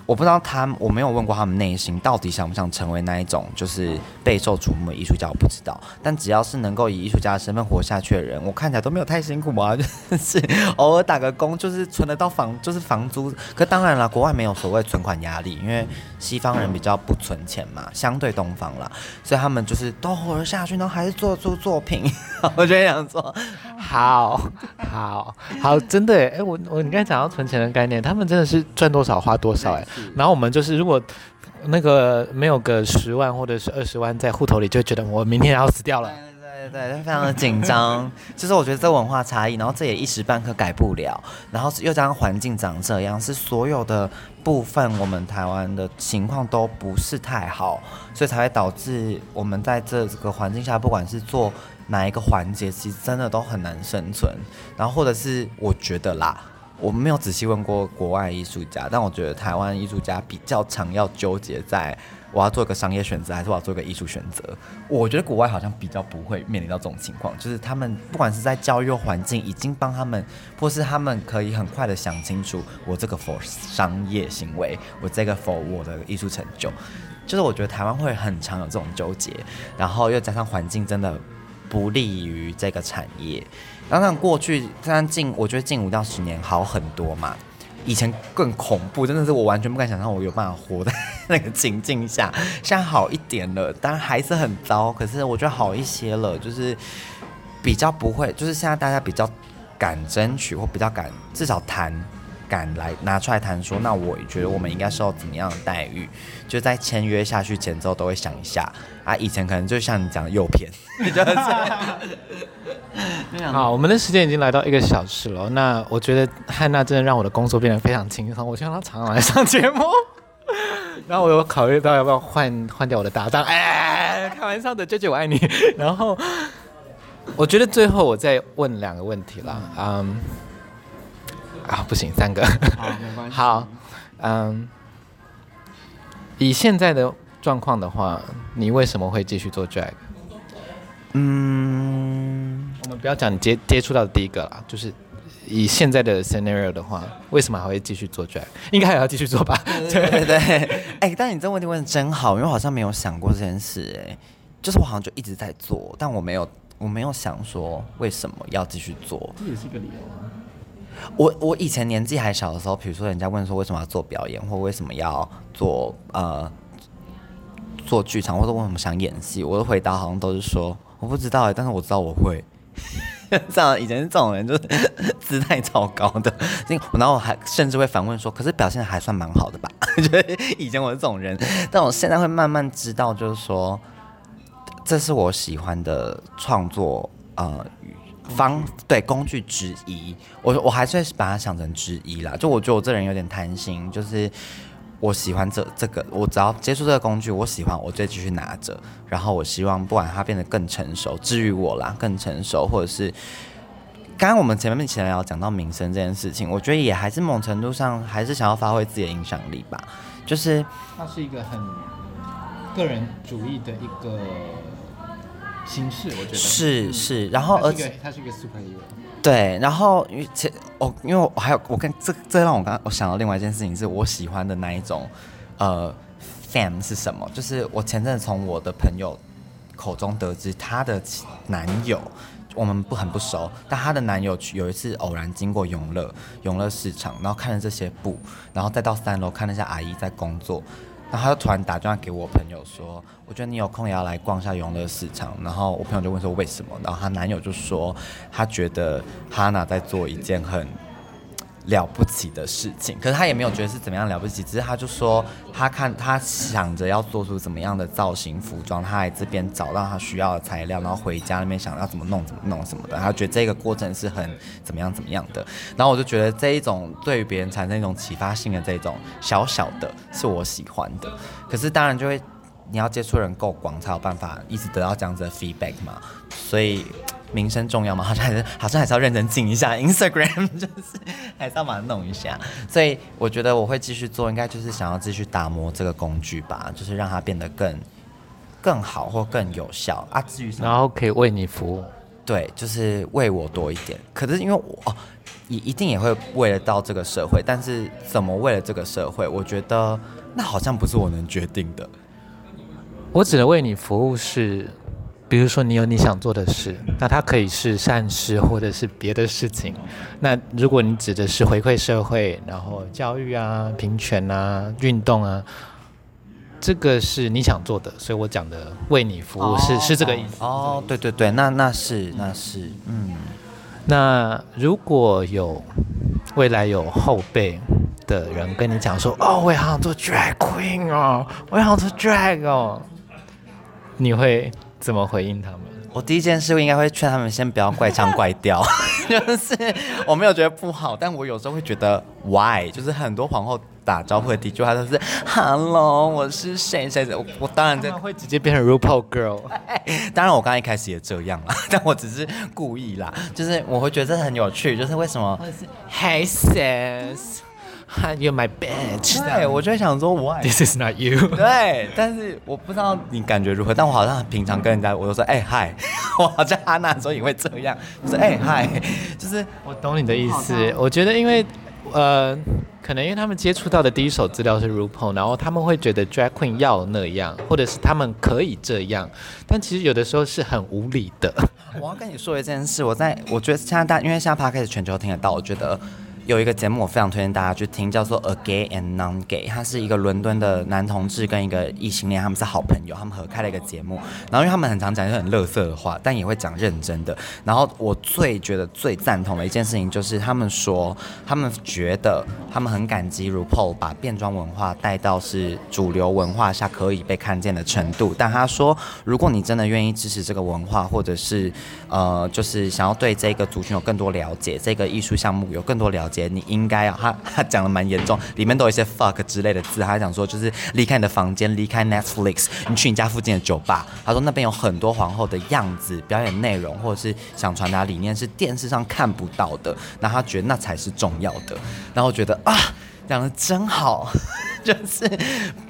我不知道他，我没有问过他们内心到底想不想成为那一种就是备受瞩目的艺术家，我不知道。但只要是能够以艺术家的身份活下去的人，我看起来都没有太辛苦啊，就是偶尔打个工，就是存得到房，就是房租。可当然了，国外没有所谓存款压力，因为西方人比较不存钱嘛，相对东方啦，所以他们就是都活了下去，然后还是做出作品。我觉得这样做，好好好，真的哎，我我你刚才讲到存钱的概念，他们真的是赚多少花多少哎。然后我们就是，如果那个没有个十万或者是二十万在户头里，就觉得我明天要死掉了。对对对非常的紧张。其实我觉得这文化差异，然后这也一时半刻改不了，然后又加上环境长这样，是所有的部分我们台湾的情况都不是太好，所以才会导致我们在这个环境下，不管是做哪一个环节，其实真的都很难生存。然后或者是我觉得啦。我没有仔细问过国外艺术家，但我觉得台湾艺术家比较常要纠结在我要做一个商业选择，还是我要做一个艺术选择。我觉得国外好像比较不会面临到这种情况，就是他们不管是在教育环境已经帮他们，或是他们可以很快的想清楚，我这个 for 商业行为，我这个 for 我的艺术成就，就是我觉得台湾会很常有这种纠结，然后又加上环境真的不利于这个产业。当然，过去虽然近，我觉得近五到十年好很多嘛。以前更恐怖，真的是我完全不敢想象我有办法活在那个情境下。现在好一点了，当然还是很糟，可是我觉得好一些了，就是比较不会，就是现在大家比较敢争取，或比较敢至少谈。敢来拿出来谈说，那我觉得我们应该受怎么样的待遇？就在签约下去前之后都会想一下啊。以前可能就像你讲的诱骗，好，我们的时间已经来到一个小时了。那我觉得汉娜真的让我的工作变得非常轻松。我希望她常常来上节目。然后我有考虑到要不要换换掉我的搭档。哎，开玩笑的，舅舅我爱你。然后我觉得最后我再问两个问题啦。嗯。啊，不行，三个。好，没关系。好，嗯，以现在的状况的话，你为什么会继续做 drag？嗯，我们不要讲你接接触到的第一个啦，就是以现在的 scenario 的话，为什么还会继续做 drag？应该还要继续做吧？对对对。哎、欸，但你这个问题问的真好，因为我好像没有想过这件事。哎，就是我好像就一直在做，但我没有，我没有想说为什么要继续做。这也是一个理由啊。我我以前年纪还小的时候，比如说人家问说为什么要做表演，或为什么要做呃做剧场，或者为什么想演戏，我的回答好像都是说我不知道哎，但是我知道我会。这样以前是这种人，就是 姿态超高的，然后我还甚至会反问说，可是表现还算蛮好的吧？觉 得以前我是这种人，但我现在会慢慢知道，就是说这是我喜欢的创作呃。方对工具之一，我我还是把它想成之一啦。就我觉得我这人有点贪心，就是我喜欢这这个，我只要接触这个工具，我喜欢，我就继续拿着。然后我希望不管它变得更成熟，至于我啦，更成熟，或者是刚刚我们前面前面要讲到名声这件事情，我觉得也还是某种程度上还是想要发挥自己的影响力吧。就是它是一个很个人主义的一个。形式我觉得是是，然后而且他是一个 superhero，对，然后因为前哦，因为我还有我跟这这让我刚我想到另外一件事情，是我喜欢的那一种呃 fan 是什么？就是我前阵子从我的朋友口中得知，她的男友我们不很不熟，但她的男友有一次偶然经过永乐永乐市场，然后看了这些布，然后再到三楼看那些阿姨在工作。然后他就突然打电话给我朋友说：“我觉得你有空也要来逛一下永乐市场。”然后我朋友就问说：“为什么？”然后她男友就说：“他觉得哈娜在做一件很……”了不起的事情，可是他也没有觉得是怎么样了不起，只是他就说他看他想着要做出怎么样的造型服装，他来这边找到他需要的材料，然后回家那边想要怎么弄怎么弄什么的，他觉得这个过程是很怎么样怎么样的。然后我就觉得这一种对于别人产生一种启发性的这种小小的，是我喜欢的。可是当然就会你要接触人够广，才有办法一直得到这样子的 feedback 嘛，所以。名声重要吗？好像还是好像还是要认真进一下 Instagram，就是 还是要把它弄一下。所以我觉得我会继续做，应该就是想要继续打磨这个工具吧，就是让它变得更更好或更有效啊。至于然后可以为你服务，对，就是为我多一点。可是因为我哦，一一定也会为了到这个社会，但是怎么为了这个社会，我觉得那好像不是我能决定的。我只能为你服务是。比如说，你有你想做的事，那它可以是善事，或者是别的事情。那如果你指的是回馈社会，然后教育啊、平权啊、运动啊，这个是你想做的，所以我讲的为你服务是、哦、是这个意思。哦，对对对，那那是那是，嗯。那如果有未来有后辈的人跟你讲说，哦，我也想做 drag queen 哦，我也想做 drag 哦，你会？怎么回应他们？我我第一件事应该会劝他们先不要怪腔怪调，就是我没有觉得不好，但我有时候会觉得 why，就是很多皇后打招呼的第一句话都是 hello，我是谁谁谁，我我当然在会直接变成 RuPaul Girl，当然我刚刚一开始也这样啦，但我只是故意啦，就是我会觉得这很有趣，就是为什么 Hey sis。You're my bitch。对，我就会想说，Why this is not you？对，但是我不知道你感觉如何，但我好像平常跟人家，我都说，哎、欸、嗨，我好像安娜的时候也会这样，就是哎嗨，就是我懂你的意思。我觉得，因为呃，可能因为他们接触到的第一手资料是 RuPaul，然后他们会觉得 Drag Queen 要那样，或者是他们可以这样，但其实有的时候是很无理的。我要跟你说一件事，我在我觉得现在大，因为现在 Podcast 全球听得到，我觉得。有一个节目我非常推荐大家去听，叫做《A Gay and Non Gay》，它是一个伦敦的男同志跟一个异性恋，他们是好朋友，他们合开了一个节目。然后因为他们很常讲一些很乐色的话，但也会讲认真的。然后我最觉得最赞同的一件事情就是，他们说他们觉得他们很感激 RuPaul 把变装文化带到是主流文化下可以被看见的程度。但他说，如果你真的愿意支持这个文化，或者是呃，就是想要对这个族群有更多了解，这个艺术项目有更多了解。你应该啊，他他讲的蛮严重，里面都有一些 fuck 之类的字。他讲说，就是离开你的房间，离开 Netflix，你去你家附近的酒吧。他说那边有很多皇后的样子、表演内容，或者是想传达理念是电视上看不到的。那他觉得那才是重要的。然后觉得啊，讲的真好，就是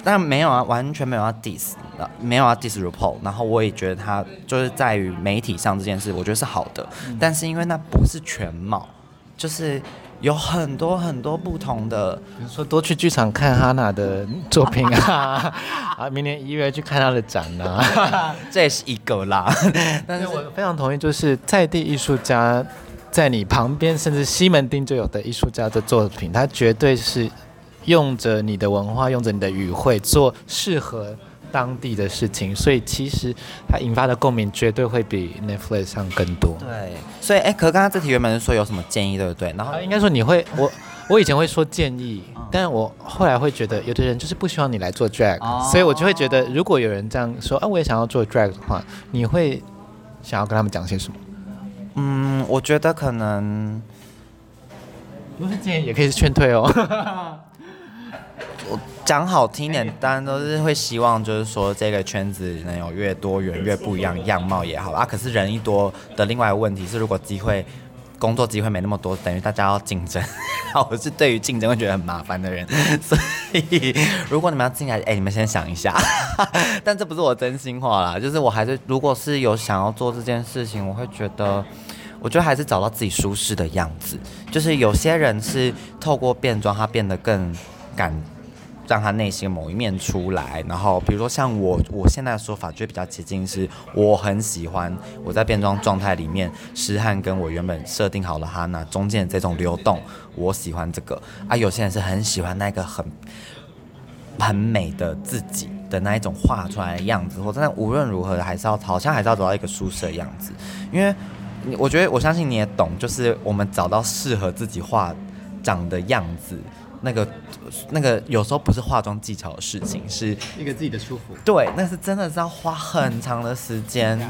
但没有啊，完全没有要 dis，没有要 disreport。然后我也觉得他就是在于媒体上这件事，我觉得是好的。但是因为那不是全貌，就是。有很多很多不同的，比如说多去剧场看哈娜的作品啊，啊，明年一月去看她的展、啊，这也是一个啦。但是我非常同意，就是在地艺术家在你旁边，甚至西门町就有的艺术家的作品，他绝对是用着你的文化，用着你的语汇做适合。当地的事情，所以其实它引发的共鸣绝对会比 Netflix 上更多。对，所以哎，可刚刚这题原本是说有什么建议，对不对？然后、啊、应该说你会，我我以前会说建议，嗯、但我后来会觉得，有的人就是不希望你来做 drag，、哦、所以我就会觉得，如果有人这样说，啊，我也想要做 drag 的话，你会想要跟他们讲些什么？嗯，我觉得可能不是建议，也可以是劝退哦。我 讲好听点，当然都是会希望，就是说这个圈子能有越多元、越不一样样貌也好啊。可是人一多的另外一个问题是，如果机会、工作机会没那么多，等于大家要竞争。我是对于竞争会觉得很麻烦的人，所以如果你们要进来，哎，你们先想一下。但这不是我真心话啦，就是我还是，如果是有想要做这件事情，我会觉得，我觉得还是找到自己舒适的样子。就是有些人是透过变装，他变得更敢。让他内心某一面出来，然后比如说像我，我现在的说法就比较接近是，我很喜欢我在变装状态里面，诗翰跟我原本设定好了哈娜中间这种流动，我喜欢这个啊。有些人是很喜欢那个很很美的自己的那一种画出来的样子，或者但无论如何还是要好像还是要找到一个舒适的样子，因为我觉得我相信你也懂，就是我们找到适合自己画长的样子。那个，那个有时候不是化妆技巧的事情，是一个自己的舒服。对，那是真的是要花很长的时间，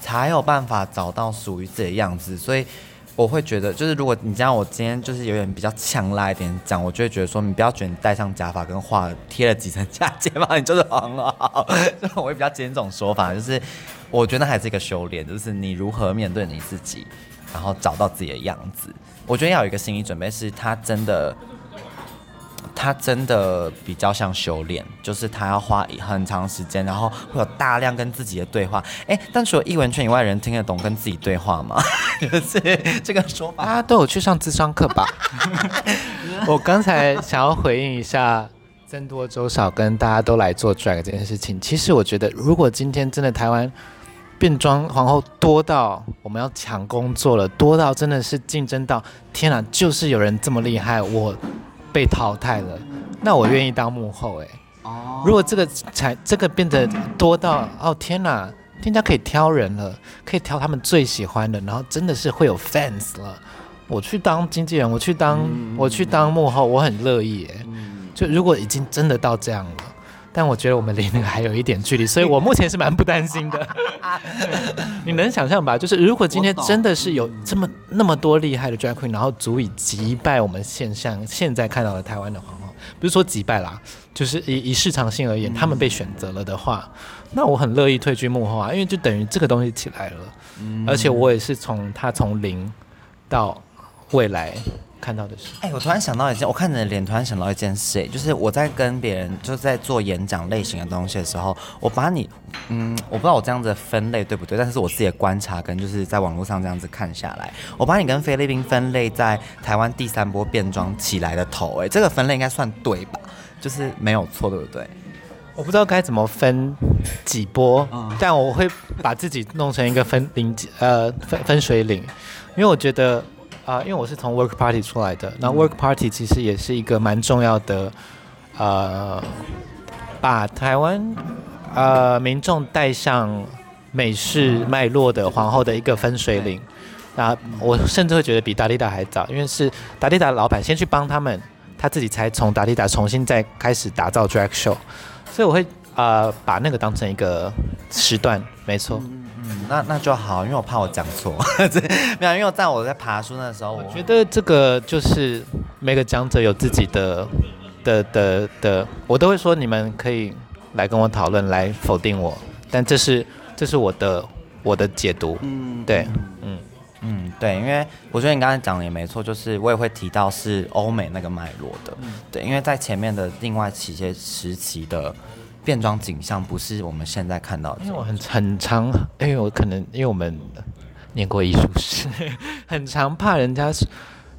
才有办法找到属于自己的样子。所以我会觉得，就是如果你这样，我今天就是有点比较强拉一点讲，我就会觉得说，你不要觉得你戴上假发跟画贴了几层假睫毛，你就是很好。所以我会比较坚持这种说法，就是我觉得还是一个修炼，就是你如何面对你自己，然后找到自己的样子。我觉得要有一个心理准备，是他真的。他真的比较像修炼，就是他要花很长时间，然后会有大量跟自己的对话。哎，但除了艺文圈以外，人听得懂跟自己对话吗？就是这个说法，大家都有去上智商课吧？我刚才想要回应一下，僧多粥少跟大家都来做 drag 这件事情。其实我觉得，如果今天真的台湾变装皇后多到我们要抢工作了，多到真的是竞争到天哪，就是有人这么厉害，我。被淘汰了，那我愿意当幕后哎、欸。哦，如果这个才这个变得多到哦天哪，店家可以挑人了，可以挑他们最喜欢的，然后真的是会有 fans 了。我去当经纪人，我去当我去当幕后，我很乐意哎、欸。就如果已经真的到这样了，但我觉得我们离那个还有一点距离，所以我目前是蛮不担心的。你能想象吧？就是如果今天真的是有这么那么多厉害的 drag queen，然后足以击败我们现象现在看到的台湾的皇后，不是说击败啦，就是以以市场性而言，他们被选择了的话，那我很乐意退居幕后啊，因为就等于这个东西起来了，而且我也是从他从零到未来。看到的是，哎、欸，我突然想到一件，我看你的脸，突然想到一件事，就是我在跟别人就是在做演讲类型的东西的时候，我把你，嗯，我不知道我这样子分类对不对，但是我自己的观察跟就是在网络上这样子看下来，我把你跟菲律宾分类在台湾第三波变装起来的头，哎，这个分类应该算对吧？就是没有错，对不对？我不知道该怎么分几波，嗯、但我会把自己弄成一个分领，呃，分分水岭，因为我觉得。啊、呃，因为我是从 Work Party 出来的，那 Work Party 其实也是一个蛮重要的，呃，把台湾呃民众带上美式脉络的皇后的一个分水岭。那我甚至会觉得比达利达还早，因为是达利达的老板先去帮他们，他自己才从达利达重新再开始打造 Drag Show，所以我会呃把那个当成一个时段，没错。嗯，那那就好，因为我怕我讲错，没有，因为我在我在爬书那时候，我觉得这个就是每个讲者有自己的的的的，我都会说你们可以来跟我讨论，来否定我，但这是这是我的我的解读，嗯，对，嗯。嗯，对，因为我觉得你刚才讲的也没错，就是我也会提到是欧美那个脉络的，嗯、对，因为在前面的另外几些时期的。变装景象不是我们现在看到的，因为我很很常，因为我可能因为我们念过艺术史，很常怕人家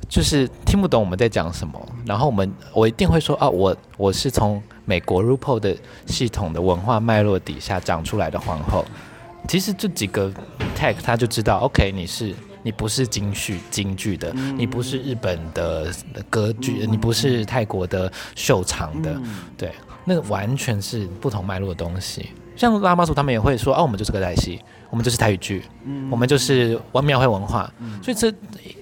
就是听不懂我们在讲什么，然后我们我一定会说啊，我我是从美国 r u p a 的系统的文化脉络底下长出来的皇后，其实这几个 tag 他就知道，OK，你是你不是京剧京剧的，你不是日本的歌剧，你不是泰国的秀场的，对。那个完全是不同脉络的东西，像拉玛祖他们也会说，哦、啊，我们就是歌仔戏，我们就是台语剧，嗯、我们就是玩庙会文化，嗯、所以这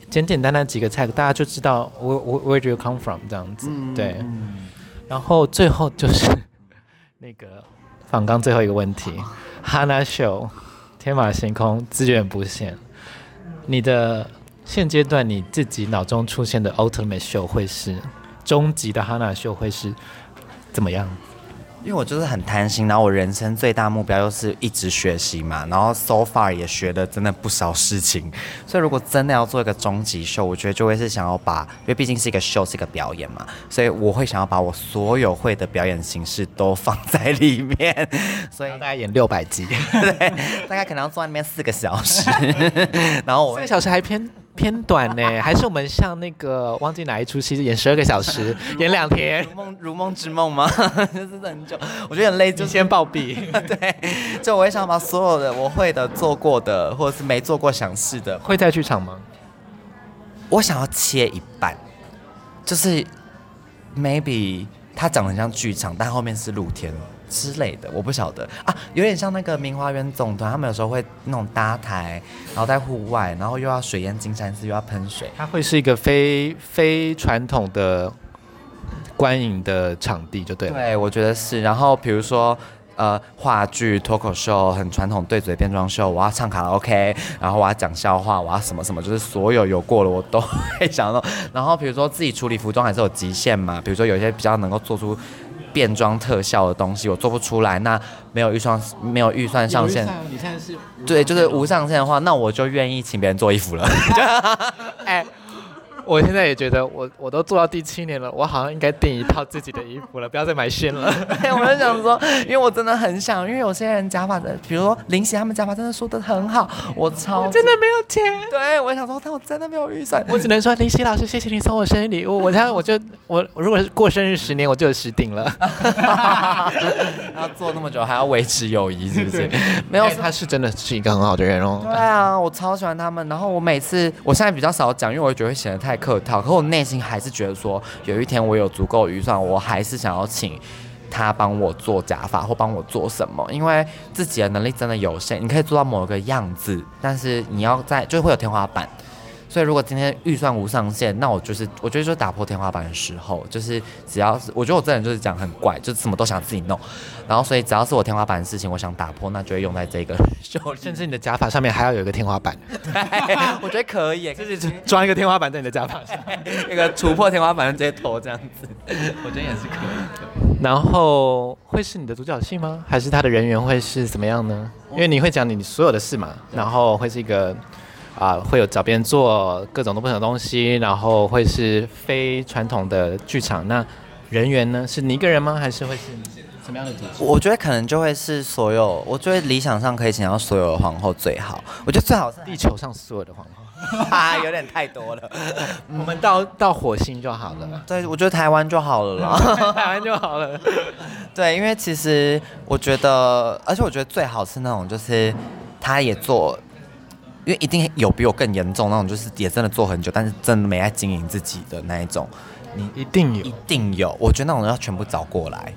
简简单单几个菜，大家就知道 where where do you come from 这样子，嗯、对。然后最后就是 那个访刚最后一个问题，哈娜秀天马行空，资源不限，你的现阶段你自己脑中出现的 ultimate show 会是终极的哈娜秀会是？怎么样？因为我就是很贪心，然后我人生最大目标就是一直学习嘛，然后 so far 也学的真的不少事情，所以如果真的要做一个终极秀，我觉得就会是想要把，因为毕竟是一个秀，是一个表演嘛，所以我会想要把我所有会的表演形式都放在里面，所以大概演六百集，对，大概可能要坐在那边四个小时，然后我四个小时还偏。偏短呢，还是我们像那个忘记哪一出戏，演十二个小时，演两天，如梦如梦之梦吗？就是很久，我觉得很累，就先暴毙。对，就我也想把所有的我会的、做过的，或者是没做过想试的，会在剧场吗？我想要切一半，就是 maybe 它长得像剧场，但后面是露天。之类的，我不晓得啊，有点像那个明华园总团，他们有时候会那种搭台，然后在户外，然后又要水淹金山寺，又要喷水，它会是一个非非传统的观影的场地，就对了。对，我觉得是。然后比如说，呃，话剧、脱口秀，很传统对嘴变装秀，我要唱卡拉 OK，然后我要讲笑话，我要什么什么，就是所有有过了我都会想到。然后比如说自己处理服装还是有极限嘛，比如说有些比较能够做出。变装特效的东西我做不出来，那没有预算，没有预算上限。你现在是对，就是无上限的话，那我就愿意请别人做衣服了。哎。我现在也觉得我，我我都做到第七年了，我好像应该订一套自己的衣服了，不要再买新了。我就想说，因为我真的很想，因为有些人假发的，比如说林夕他们假发真的说的很好，我超我真的没有钱。对，我想说，但我真的没有预算，我只能说林夕老师，谢谢你送我生日礼物。我想我就我如果是过生日十年，我就有十顶了。要做那么久，还要维持友谊，是不是？没有，欸、他是真的是一个很好的人哦。对啊，我超喜欢他们。然后我每次，我现在比较少讲，因为我觉得会显得太。客套，可我内心还是觉得说，有一天我有足够预算，我还是想要请他帮我做假发或帮我做什么，因为自己的能力真的有限，你可以做到某一个样子，但是你要在就会有天花板。所以如果今天预算无上限，那我就是我觉得就是打破天花板的时候，就是只要是我觉得我这人就是讲很怪，就是什么都想自己弄，然后所以只要是我天花板的事情，我想打破，那就会用在这个就，甚至你的假发上面还要有一个天花板，我觉得可以，就是装一个天花板在你的假发上，那个突破天花板的这些头这样子，我觉得也是可以的。然后会是你的独角戏吗？还是他的人员会是怎么样呢？因为你会讲你所有的事嘛，然后会是一个啊、呃，会有找别人做各种不同的东西，然后会是非传统的剧场。那人员呢？是你一个人吗？还是会是什么样的组织？我觉得可能就会是所有，我觉得理想上可以请到所有的皇后最好。我觉得最好是地球上所有的皇后。啊，有点太多了。我们到到火星就好了。对，我觉得台湾就好了啦。台湾就好了。对，因为其实我觉得，而且我觉得最好是那种，就是他也做，因为一定有比我更严重那种，就是也真的做很久，但是真的没在经营自己的那一种。你一定有，一定有。我觉得那种人要全部找过来，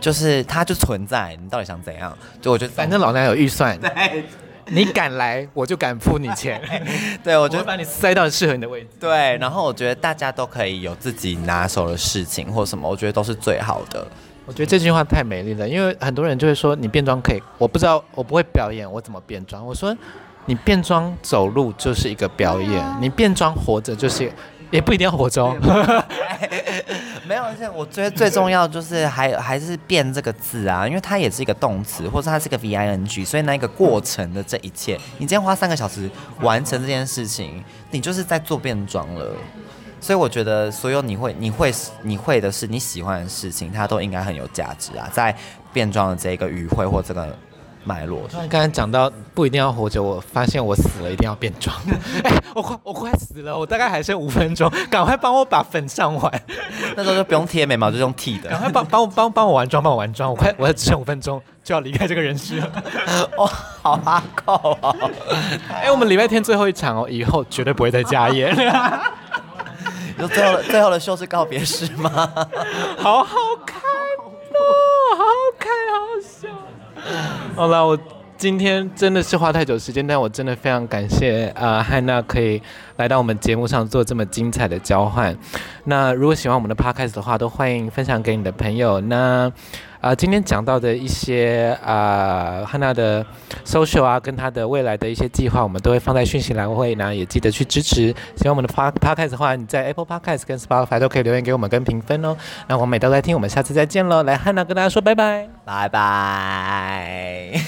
就是他就存在。你到底想怎样？就我觉得，反正老娘有预算。你敢来，我就敢付你钱。对，我就把你塞到适合你的位置。对，然后我觉得大家都可以有自己拿手的事情或什么，我觉得都是最好的。我觉得这句话太美丽了，因为很多人就会说你变装可以，我不知道我不会表演，我怎么变装？我说你变装走路就是一个表演，你变装活着就是。也不一定要活着，没有，而且我觉得最重要就是还还是变这个字啊，因为它也是一个动词，或者它是个 V I N G，所以那个过程的这一切，你今天花三个小时完成这件事情，你就是在做变装了。所以我觉得所有你会、你会、你会的是你喜欢的事情，它都应该很有价值啊，在变装的这个语汇或这个。脉络。刚才讲到不一定要活着，我发现我死了一定要变装。哎、欸，我快我快死了，我大概还剩五分钟，赶快帮我把粉上完。那时候就不用贴眉毛，就用剃的。赶快帮帮我帮帮我完妆，帮我完妆，我快我只剩五分钟就要离开这个人世了。哇，好阿扣哦！哎、欸，我们礼拜天最后一场哦，以后绝对不会再加演。就最后最后的秀是告别式吗？好好看哦，好好看，好好笑。好了，我今天真的是花太久时间，但我真的非常感谢啊、呃、汉娜可以来到我们节目上做这么精彩的交换。那如果喜欢我们的 podcast 的话，都欢迎分享给你的朋友。那、啊，今天讲到的一些啊、汉娜的 social 啊，跟她的未来的一些计划，我们都会放在讯息栏位呢，也记得去支持。喜欢我们的 podcast 的话，你在 Apple Podcast 跟 Spotify 都可以留言给我们跟评分哦。那我们每周来听，我们下次再见喽。来，汉娜跟大家说拜拜，拜拜。